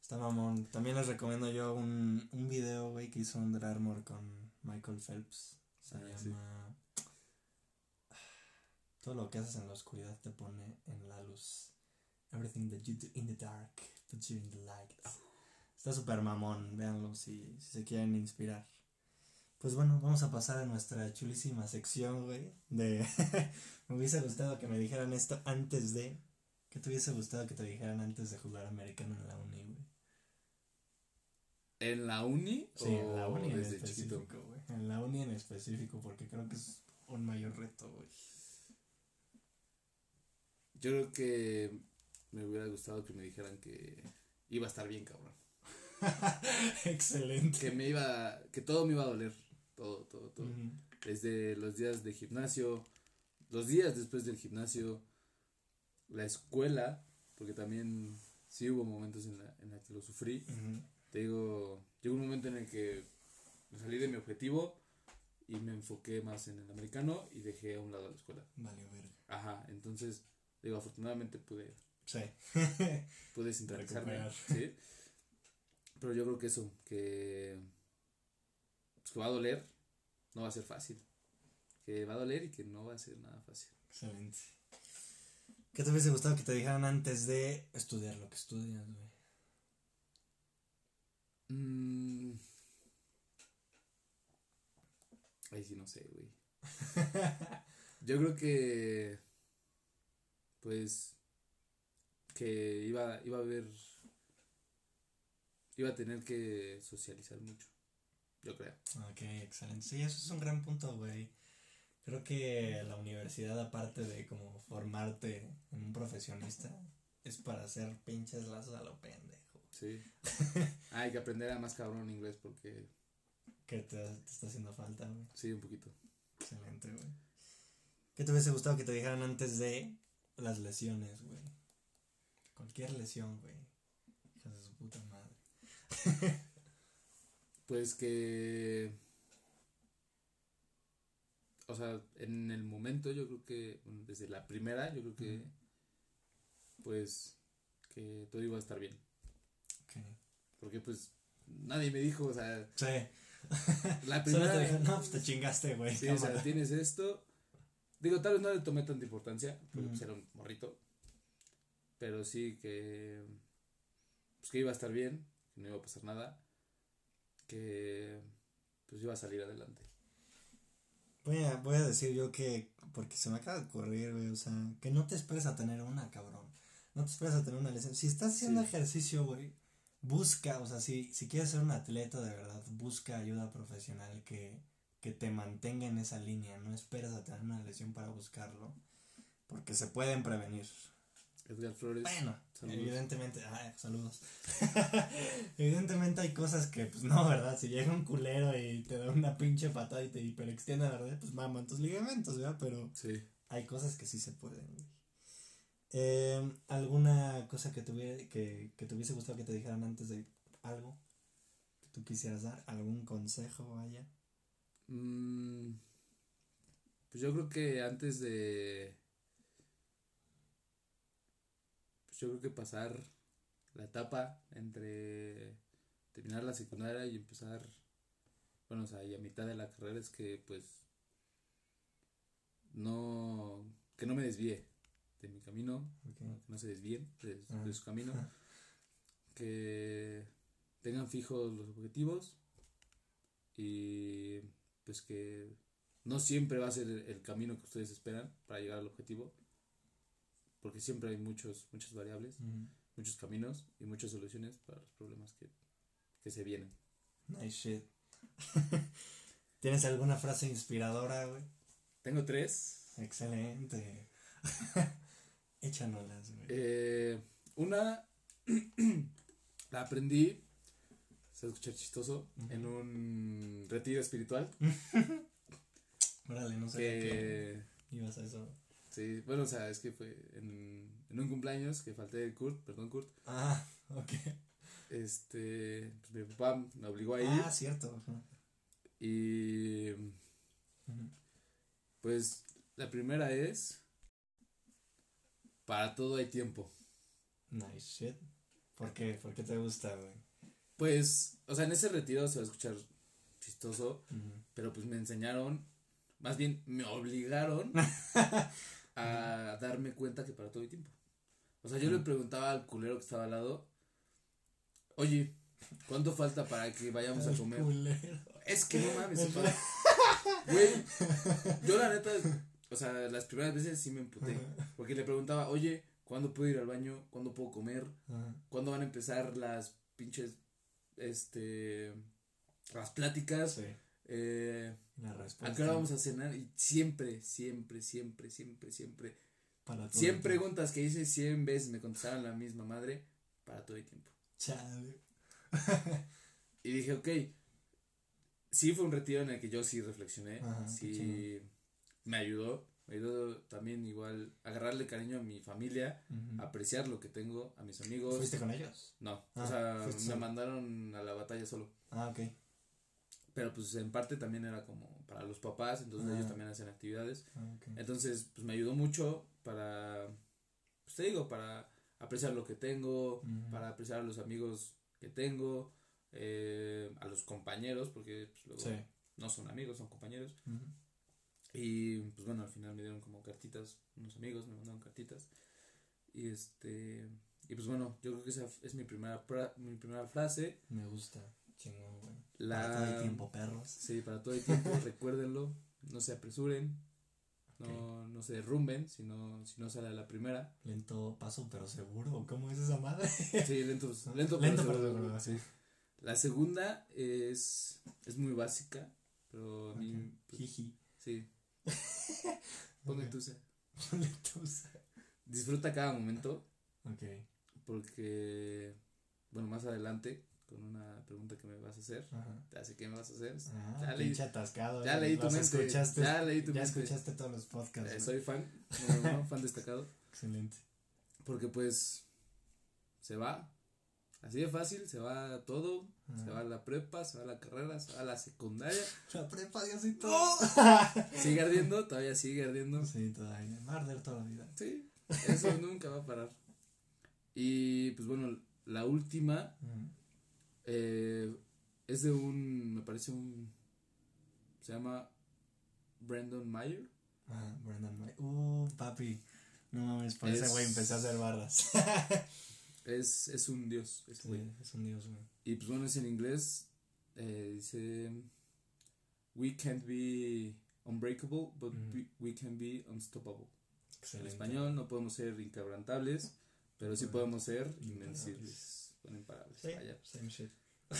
Está mamón. También les recomiendo yo un, un video, güey, que hizo Under Armour con Michael Phelps. Se ah, llama... Todo lo que haces en la oscuridad te pone en la luz. Everything that you do in the dark puts you in the light. Está súper mamón, véanlo si, si se quieren inspirar. Pues bueno, vamos a pasar a nuestra chulísima sección, güey. De. me hubiese gustado que me dijeran esto antes de. ¿Qué te hubiese gustado que te dijeran antes de jugar americano en la uni, güey? ¿En la uni? Sí, en la uni en específico, güey. En la uni en específico, porque creo que es un mayor reto, güey. Yo creo que me hubiera gustado que me dijeran que iba a estar bien, cabrón. Excelente. Que me iba, que todo me iba a doler todo, todo, todo. Desde los días de gimnasio, los días después del gimnasio, la escuela, porque también sí hubo momentos en la, en la que lo sufrí. Te digo, llegó un momento en el que me salí de mi objetivo y me enfoqué más en el americano y dejé a un lado la escuela. Vale, ver. Ajá, entonces, digo, afortunadamente pude. Sí. pude sintonizarme. sí. Pero yo creo que eso, que pues, que va a doler, no va a ser fácil. Que va a doler y que no va a ser nada fácil. Excelente. ¿Qué te hubiese gustado que te dijeran antes de estudiar lo que estudias, güey? Mm. Ahí sí no sé, güey. Yo creo que. Pues. Que iba, iba a haber. Iba a tener que socializar mucho yo creo. Ok, excelente. Sí, eso es un gran punto, güey. Creo que la universidad, aparte de como formarte en un profesionista, es para hacer pinches lazos a lo pendejo. Sí. Hay que aprender a más cabrón inglés porque... Que te, está haciendo falta, güey. Sí, un poquito. Excelente, güey. ¿Qué te hubiese gustado que te dijeran antes de las lesiones, güey? Cualquier lesión, güey. Hijas de su puta madre. Pues que. O sea, en el momento yo creo que. desde la primera, yo creo que. Pues. Que todo iba a estar bien. Porque pues. Nadie me dijo, o sea. Sí. La primera. no, pues te chingaste, güey. Sí, o sea, tienes esto. Digo, tal vez no le tomé tanta importancia, porque pues era un morrito. Pero sí que. Pues que iba a estar bien, que no iba a pasar nada que pues iba a salir adelante. Voy a, voy a decir yo que, porque se me acaba de ocurrir, güey, o sea, que no te esperes a tener una, cabrón. No te esperes a tener una lesión. Si estás haciendo ejercicio, güey, busca, o sea, si, si quieres ser un atleta de verdad, busca ayuda profesional que, que te mantenga en esa línea. No esperes a tener una lesión para buscarlo, porque se pueden prevenir. Edgar Flores. Bueno, evidentemente, ay, saludos. evidentemente hay cosas que, pues no, ¿verdad? Si llega un culero y te da una pinche patada y te hiperextiende la verdad, pues maman tus ligamentos, ¿verdad? Pero sí. hay cosas que sí se pueden, Eh, ¿Alguna cosa que, tuviera, que, que te hubiese gustado que te dijeran antes de algo que tú quisieras dar? ¿Algún consejo, vaya? Mm, pues yo creo que antes de yo creo que pasar la etapa entre terminar la secundaria y empezar, bueno, o sea, y a mitad de la carrera es que pues no, que no me desvíe de mi camino, que no se desvíen de, ah. su camino, que tengan fijos los objetivos y pues que no siempre va a ser el camino que ustedes esperan para llegar al objetivo, porque siempre hay muchos, muchas variables, muchos caminos y muchas soluciones para los problemas que, que se vienen. Nice shit. ¿Tienes alguna frase inspiradora, güey? Tengo tres. Excelente. Échanolas, güey. Eh, una la aprendí, se escucha chistoso, en un retiro espiritual. Órale, no sé que ibas a eso. Sí, bueno, o sea, es que fue en, en un cumpleaños que falté Kurt, perdón Kurt. Ah, ok. Este, pues mi papá me obligó a ir. Ah, cierto. Y pues la primera es para todo hay tiempo. Nice shit. ¿Por qué? ¿Por qué te gusta, güey? Pues, o sea, en ese retiro se va a escuchar chistoso, pero pues me enseñaron, más bien me obligaron a darme cuenta que para todo hay tiempo. O sea, yo le preguntaba al culero que estaba al lado, oye, ¿Cuánto falta para que vayamos a comer? Es que no mames, Güey, yo la neta, o sea, las primeras veces sí me emputé. Porque le preguntaba, oye, ¿cuándo puedo ir al baño? ¿Cuándo puedo comer? ¿Cuándo van a empezar las pinches, este, las pláticas? Sí. Eh, la respuesta. ¿A qué hora vamos a cenar? Y siempre, siempre, siempre, siempre, siempre. Para todo 100 preguntas que hice 100 veces me contestaron la misma madre para todo el tiempo. Chale. y dije, ok, sí fue un retiro en el que yo sí reflexioné, sí me ayudó, me ayudó también igual agarrarle cariño a mi familia, apreciar lo que tengo, a mis amigos. ¿Fuiste con ellos? No, o ah, sea, me mandaron a la batalla solo. Ah, ok. Pero pues en parte también era como para los papás, entonces ellos ah. también hacen actividades. Ah, entonces, pues me ayudó mucho para, pues te digo, para apreciar lo que tengo, para apreciar a los amigos que tengo, eh, a los compañeros, porque pues, luego no son amigos, son compañeros. Y pues bueno, al final me dieron como cartitas, unos amigos me mandaron cartitas. Y este, y pues bueno, yo creo que esa es mi primera, mi primera frase. Me gusta, chingón, Para todo el tiempo, perros. Sí, para todo el tiempo, recuérdenlo, no se apresuren, no, no se derrumben si no, si no sale a la primera. Lento paso pero seguro, ¿cómo es esa madre? Sí, lento, lento, lento pero, seguro. Sí. La segunda es, es muy básica, pero a mí... Pues, Jiji. Sí. Ponle tusa. Ponle tusa. Disfruta cada momento. Ok. Porque, bueno, más adelante, con una pregunta que me vas a hacer, ya sé qué me vas a hacer. Ah, ya leí, atascado. Ya leí tu mente. Escuchaste, ya leí tu ya escuchaste todos los podcasts. Eh, soy fan, fan destacado. Excelente. Porque pues, se va, Así de fácil, se va todo, se va a la prepa, se va a la carrera, se va a la secundaria. La prepa, Diosito. sigue ardiendo, todavía sigue ardiendo. Sí, todavía. Va a arder toda la vida. Sí, eso nunca va a parar. Y pues bueno, la última eh, es de un, me parece un, se llama Brandon Mayer. Ah, Brandon Mayer. Uh, papi. No mames, por ese güey empecé a hacer barras. Es, es un dios. Es, es un dios, güey. Y pues bueno, es en inglés. Eh, dice: We can't be unbreakable, but we, can be unstoppable. En español no podemos ser inquebrantables, pero sí podemos ser invencibles. Imparables. Sí,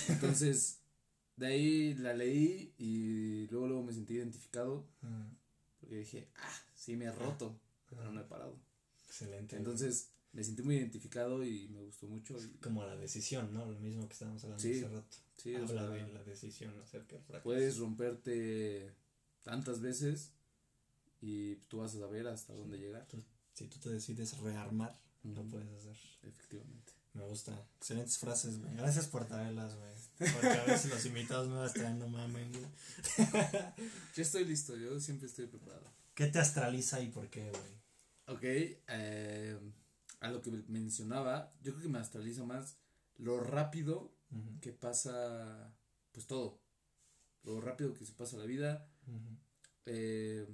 Entonces, de ahí la leí y luego, luego me sentí identificado. Porque dije, ah, sí me he roto, pero no he parado. Excelente. Entonces, me sentí muy identificado y me gustó mucho. Como la decisión, ¿no? Lo mismo que estábamos hablando hace rato. Sí, Habla de la decisión acerca del fracaso. Puedes romperte tantas veces y tú vas a saber hasta dónde llegar. si tú te decides rearmar, lo puedes hacer. Efectivamente. Me gusta. Excelentes frases, güey. Gracias por traerlas, güey. Porque a veces los invitados me las traen, no mames, güey. yo estoy listo, yo siempre estoy preparado. ¿Qué te astraliza y por qué, güey? Ok, eh a lo que mencionaba, yo creo que me astraliza más lo rápido que pasa, pues todo. Lo rápido que se pasa la vida. Eh,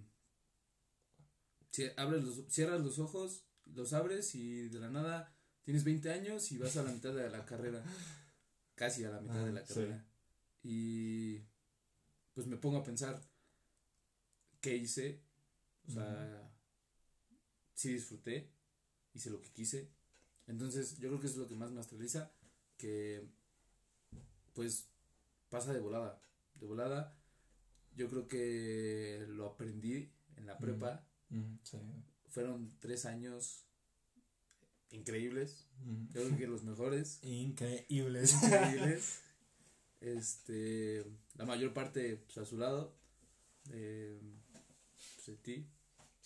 si abres los, cierras los ojos, los abres y de la nada tienes 20 años y vas a la mitad de la carrera. Casi a la mitad de la carrera. Y pues me pongo a pensar qué hice. O sea, sí disfruté hice lo que quise. Entonces, yo creo que eso es lo que más me astraliza, que pues pasa de volada, de volada. Yo creo que lo aprendí en la prepa. Fueron tres años increíbles. Yo creo que los mejores. Increíbles. Increíbles. Este, la mayor parte pues, a su lado. Eh, pues, de ti.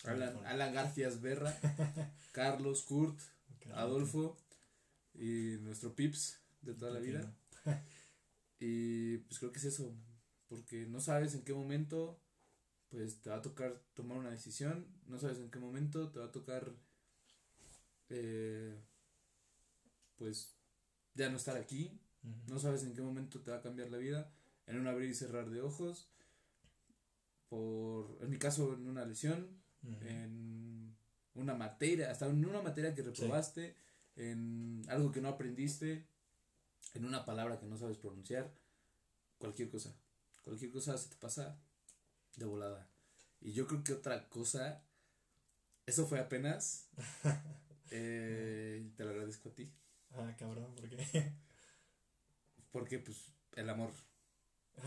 Alan, Alan Garfias Berra, Carlos, Kurt, Adolfo y nuestro Pips de toda la vida. Y pues creo que es eso, porque no sabes en qué momento pues te va a tocar tomar una decisión, no sabes en qué momento te va a tocar eh, pues ya no estar aquí, no sabes en qué momento te va a cambiar la vida, en un abrir y cerrar de ojos, por, en mi caso en una lesión, en una materia, hasta en una materia que reprobaste, en algo que no aprendiste. en una palabra que no sabes pronunciar, cualquier cosa, cualquier cosa se te pasa de volada. Y yo creo que otra cosa, eso fue apenas, eh, te lo agradezco a ti. Ah, cabrón, ¿por qué? Porque, pues, el amor.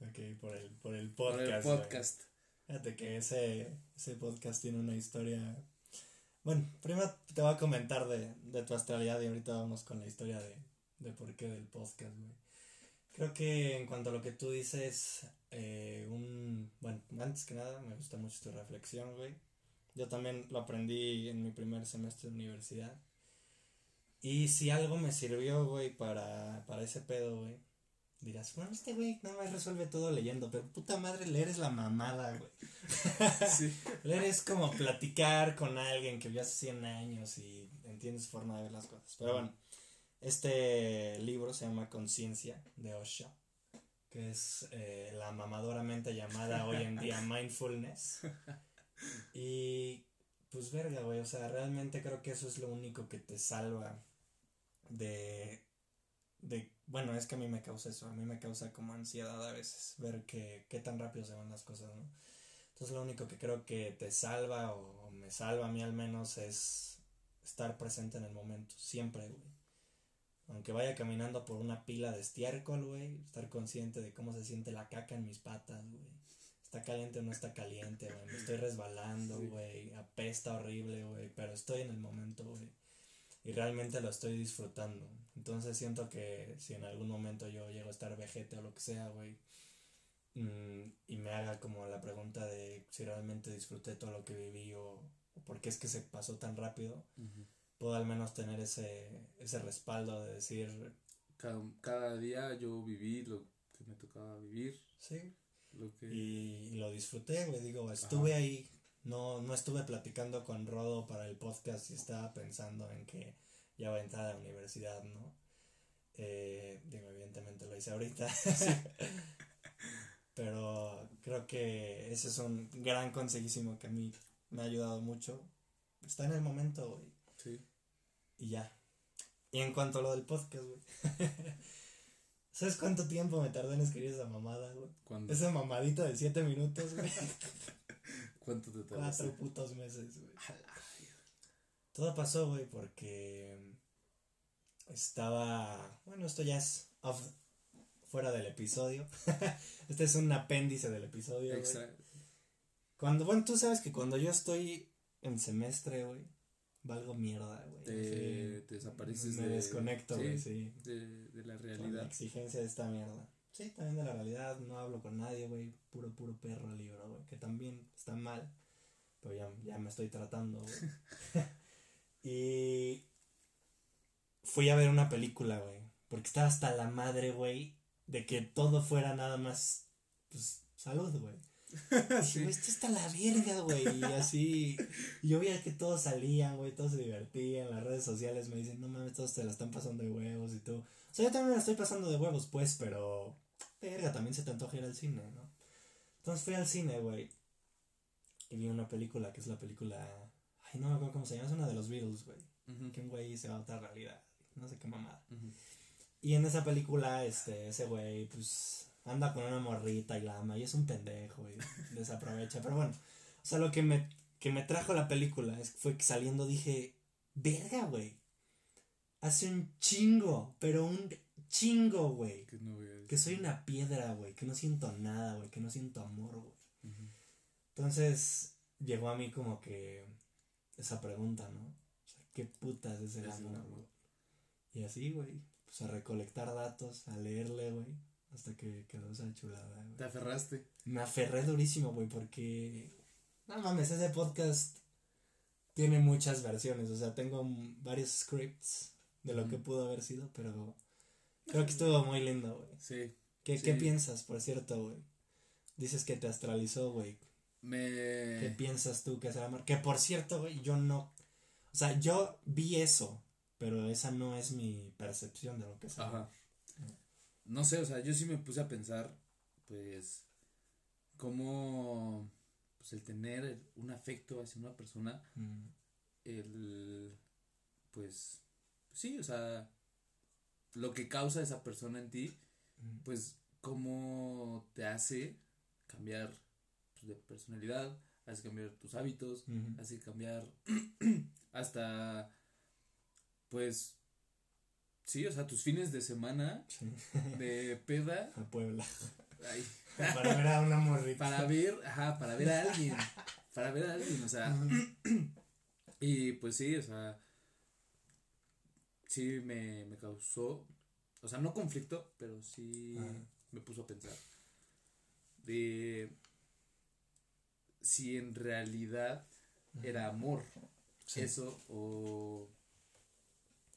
ok, por el, por el podcast. Por el podcast. Fíjate que ese, ese podcast tiene una historia. Bueno, primero te voy a comentar de, de tu astralidad y ahorita vamos con la historia de, de por qué del podcast, güey. Creo que en cuanto a lo que tú dices, eh, un. Bueno, antes que nada, me gusta mucho tu reflexión, güey. Yo también lo aprendí en mi primer semestre de universidad. Y si algo me sirvió, güey, para, para ese pedo, güey. Dirás, bueno, este güey nada más resuelve todo leyendo, pero puta madre, leer es la mamada, güey. Sí. leer es como platicar con alguien que vio hace 100 años y entiendes forma de ver las cosas. Pero bueno, este libro se llama Conciencia de Osho, que es eh, la mamadoramente llamada hoy en día mindfulness. Y pues verga, güey, o sea, realmente creo que eso es lo único que te salva de, de, bueno, es que a mí me causa eso, a mí me causa como ansiedad a veces ver que, qué tan rápido se van las cosas, ¿no? Entonces lo único que creo que te salva o, me salva a mí al menos es estar presente en el momento, siempre, güey. Aunque vaya caminando por una pila de estiércol, güey, estar consciente de cómo se siente la caca en mis patas, güey. Está caliente o no está caliente, güey. Me estoy resbalando, güey. Apesta horrible, güey. Pero estoy en el momento, güey y realmente lo estoy disfrutando. Entonces siento que si en algún momento yo llego a estar vejete o lo que sea, güey, mm, y me haga como la pregunta de si realmente disfruté todo lo que viví o, por qué es que se pasó tan rápido, puedo al menos tener ese, ese respaldo de decir... Cada, día yo viví lo que me tocaba vivir. Sí. Lo que... y, lo disfruté, güey, digo, estuve ahí no, no estuve platicando con Rodo para el podcast y estaba pensando en que ya va a entrar a la universidad, ¿no? Eh, digo, evidentemente lo hice ahorita. Pero creo que ese es un gran conseguísimo que a mí me ha ayudado mucho. Está en el momento, güey. Sí. Y ya. Y en cuanto a lo del podcast, güey. ¿Sabes cuánto tiempo me tardé en escribir esa mamada, güey? Esa mamadita de 7 minutos, güey. ¿Cuánto te tardaste? Cuatro putos meses, güey. Todo pasó, güey, porque estaba. Bueno, esto ya es fuera del episodio. este es un apéndice del episodio. Exacto. Cuando, bueno, tú sabes que cuando yo estoy en semestre, güey, valgo mierda, güey. Te, desapareces. Me desconecto, güey, sí. De, de, la realidad. la exigencia de esta mierda. Sí, también de la realidad, no hablo con nadie, güey, puro, puro perro el libro, güey, que también está mal, pero ya, ya me estoy tratando, güey. y fui a ver una película, güey, porque estaba hasta la madre, güey, de que todo fuera nada más, pues, salud, güey. sí. esto está la verga, güey. Y así, yo veía que todos salían, güey, todos se divertían. Las redes sociales me dicen, no mames, todos te la están pasando de huevos y todo. O sea, yo también me la estoy pasando de huevos, pues, pero verga, también se te antoja ir al cine, ¿no? Entonces fui al cine, güey. Y vi una película que es la película. Ay, no me acuerdo cómo se llama, es una de los Beatles, güey. Que un güey se va a otra realidad. No sé qué mamada. Y en esa película, este, ese güey, pues, anda con una morrita y la ama. Y es un pendejo, y desaprovecha. Pero bueno, o sea, lo que me, que me trajo la película es, fue que saliendo dije, verga, güey. Hace un chingo, pero un chingo, güey. Que, soy una piedra, güey. Que no siento nada, güey. Que no siento amor, güey. Entonces llegó a mí como que esa pregunta, ¿no? O sea, ¿qué putas es el amor, güey? Y así, güey. Pues a recolectar datos, a leerle, güey. Hasta que quedó esa chulada, güey. ¿Te aferraste? Me aferré durísimo, güey, porque. No mames, ese podcast tiene muchas versiones. O sea, tengo varios scripts de lo que pudo haber sido, pero Creo que estuvo muy lindo, güey. Sí. ¿Qué, ¿Qué piensas, por cierto, güey? Dices que te astralizó, güey. Me... ¿Qué piensas tú que se va Que por cierto, güey, yo no... O sea, yo vi eso, pero esa no es mi percepción de lo que es. Ajá. No sé, o sea, yo sí me puse a pensar, pues, cómo, pues, el tener un afecto hacia una persona, mm. el, pues, sí, o sea, lo que causa esa persona en ti, pues cómo te hace cambiar pues, de personalidad, hace cambiar tus hábitos, hace cambiar hasta, pues, sí, o sea, tus fines de semana de peda. A Puebla. para ver a una morrita. Para ver, ajá, para ver a alguien. Para ver a alguien, o sea. y pues sí, o sea. Sí me, me causó. O sea, no conflicto, pero sí me puso a pensar. De si en realidad era amor. Eso o.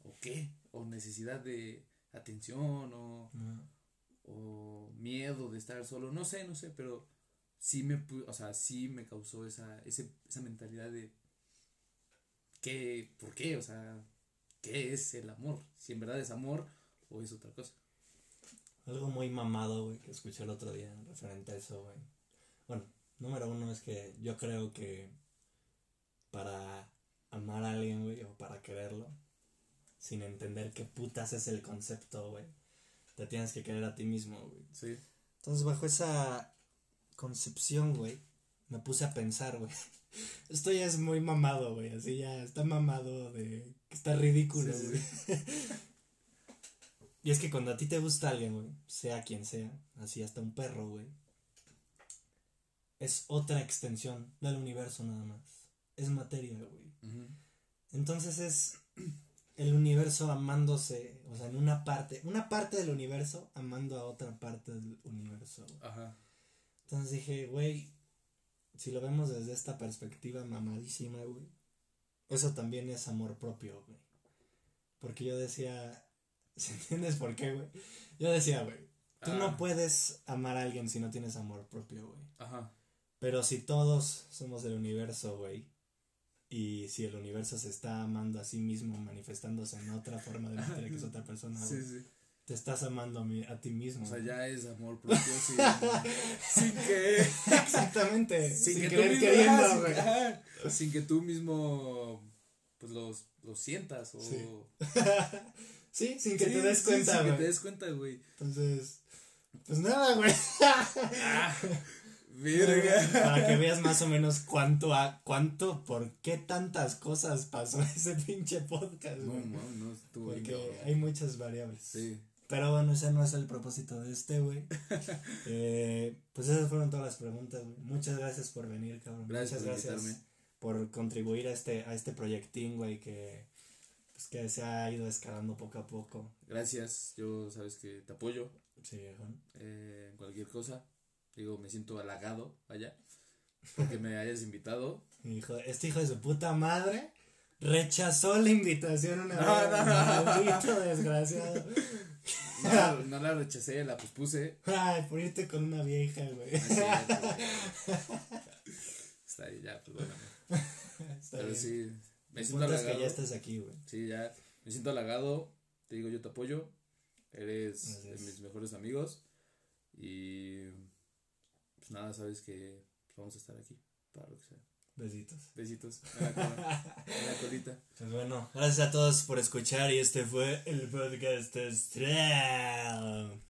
¿O qué? O necesidad de atención o o miedo de estar solo, no sé, no sé, pero sí me, o sea, sí me causó esa, ese, esa mentalidad de, ¿qué, por qué? O sea, ¿qué es el amor? Si en verdad es amor o es otra cosa. Algo muy mamado, güey, que escuché el otro día referente a eso, güey. Bueno, número uno es que yo creo que para amar a alguien, güey, o para quererlo, sin entender qué putas es el concepto, güey te tienes que querer a ti mismo, güey. Sí. Entonces, bajo esa concepción, güey, me puse a pensar, güey. Esto ya es muy mamado, güey. Así ya está mamado de está ridículo, güey. y es que cuando a ti te gusta alguien, güey, sea quien sea, así hasta un perro, güey, es otra extensión del universo nada más. Es materia, güey. Entonces es el universo amándose, o sea, en una parte, una parte del universo amando a otra parte del universo. Ajá. Entonces dije, güey, si lo vemos desde esta perspectiva mamadísima, güey, eso también es amor propio, güey. Porque yo decía, ¿entiendes por qué, güey? Yo decía, güey, tú no ah. puedes amar a alguien si no tienes amor propio, güey. Ajá. Pero si todos somos del universo, güey, y si el universo se está amando a sí mismo, manifestándose en otra forma de materia que es otra persona, sí, sí. Te estás amando a, a, ti mismo. O sea, ya es amor propio sin, sin que. Exactamente. Sin, que querer queriendo, güey. Sin, que tú mismo pues los, los sientas o. Sí, sin que te des cuenta, güey. Sin que te des cuenta, güey. Entonces. Pues nada, güey. Ah. Para que veas más o menos cuánto, a, cuánto, por qué tantas cosas pasó ese pinche podcast, No, no, no estuvo Porque hay muchas variables. Sí. Pero bueno, ese no es el propósito de este, güey. eh, pues esas fueron todas las preguntas, güey. Muchas gracias por venir, cabrón. Gracias Muchas por gracias por contribuir a este, a este proyectín, güey, que, pues, que se ha ido escalando poco a poco. Gracias, yo sabes que te apoyo. Sí, eh, en cualquier cosa. Digo, me siento halagado, vaya, porque me hayas invitado. Hijo, este hijo de su puta madre rechazó la invitación una vez. No, desgraciado. No, no, la rechacé, la pospuse. Ay, por irte con una vieja, güey. Está ahí, ya, pues bueno. Pero sí, me siento halagado. que ya estás aquí, güey. Sí, ya, me siento halagado. Te digo, yo te apoyo. Eres de mis mejores amigos. Y pues nada, sabes que vamos a estar aquí para lo que sea. Besitos. Besitos. En la, colita. Pues bueno, gracias a todos por escuchar y este fue el podcast Astral.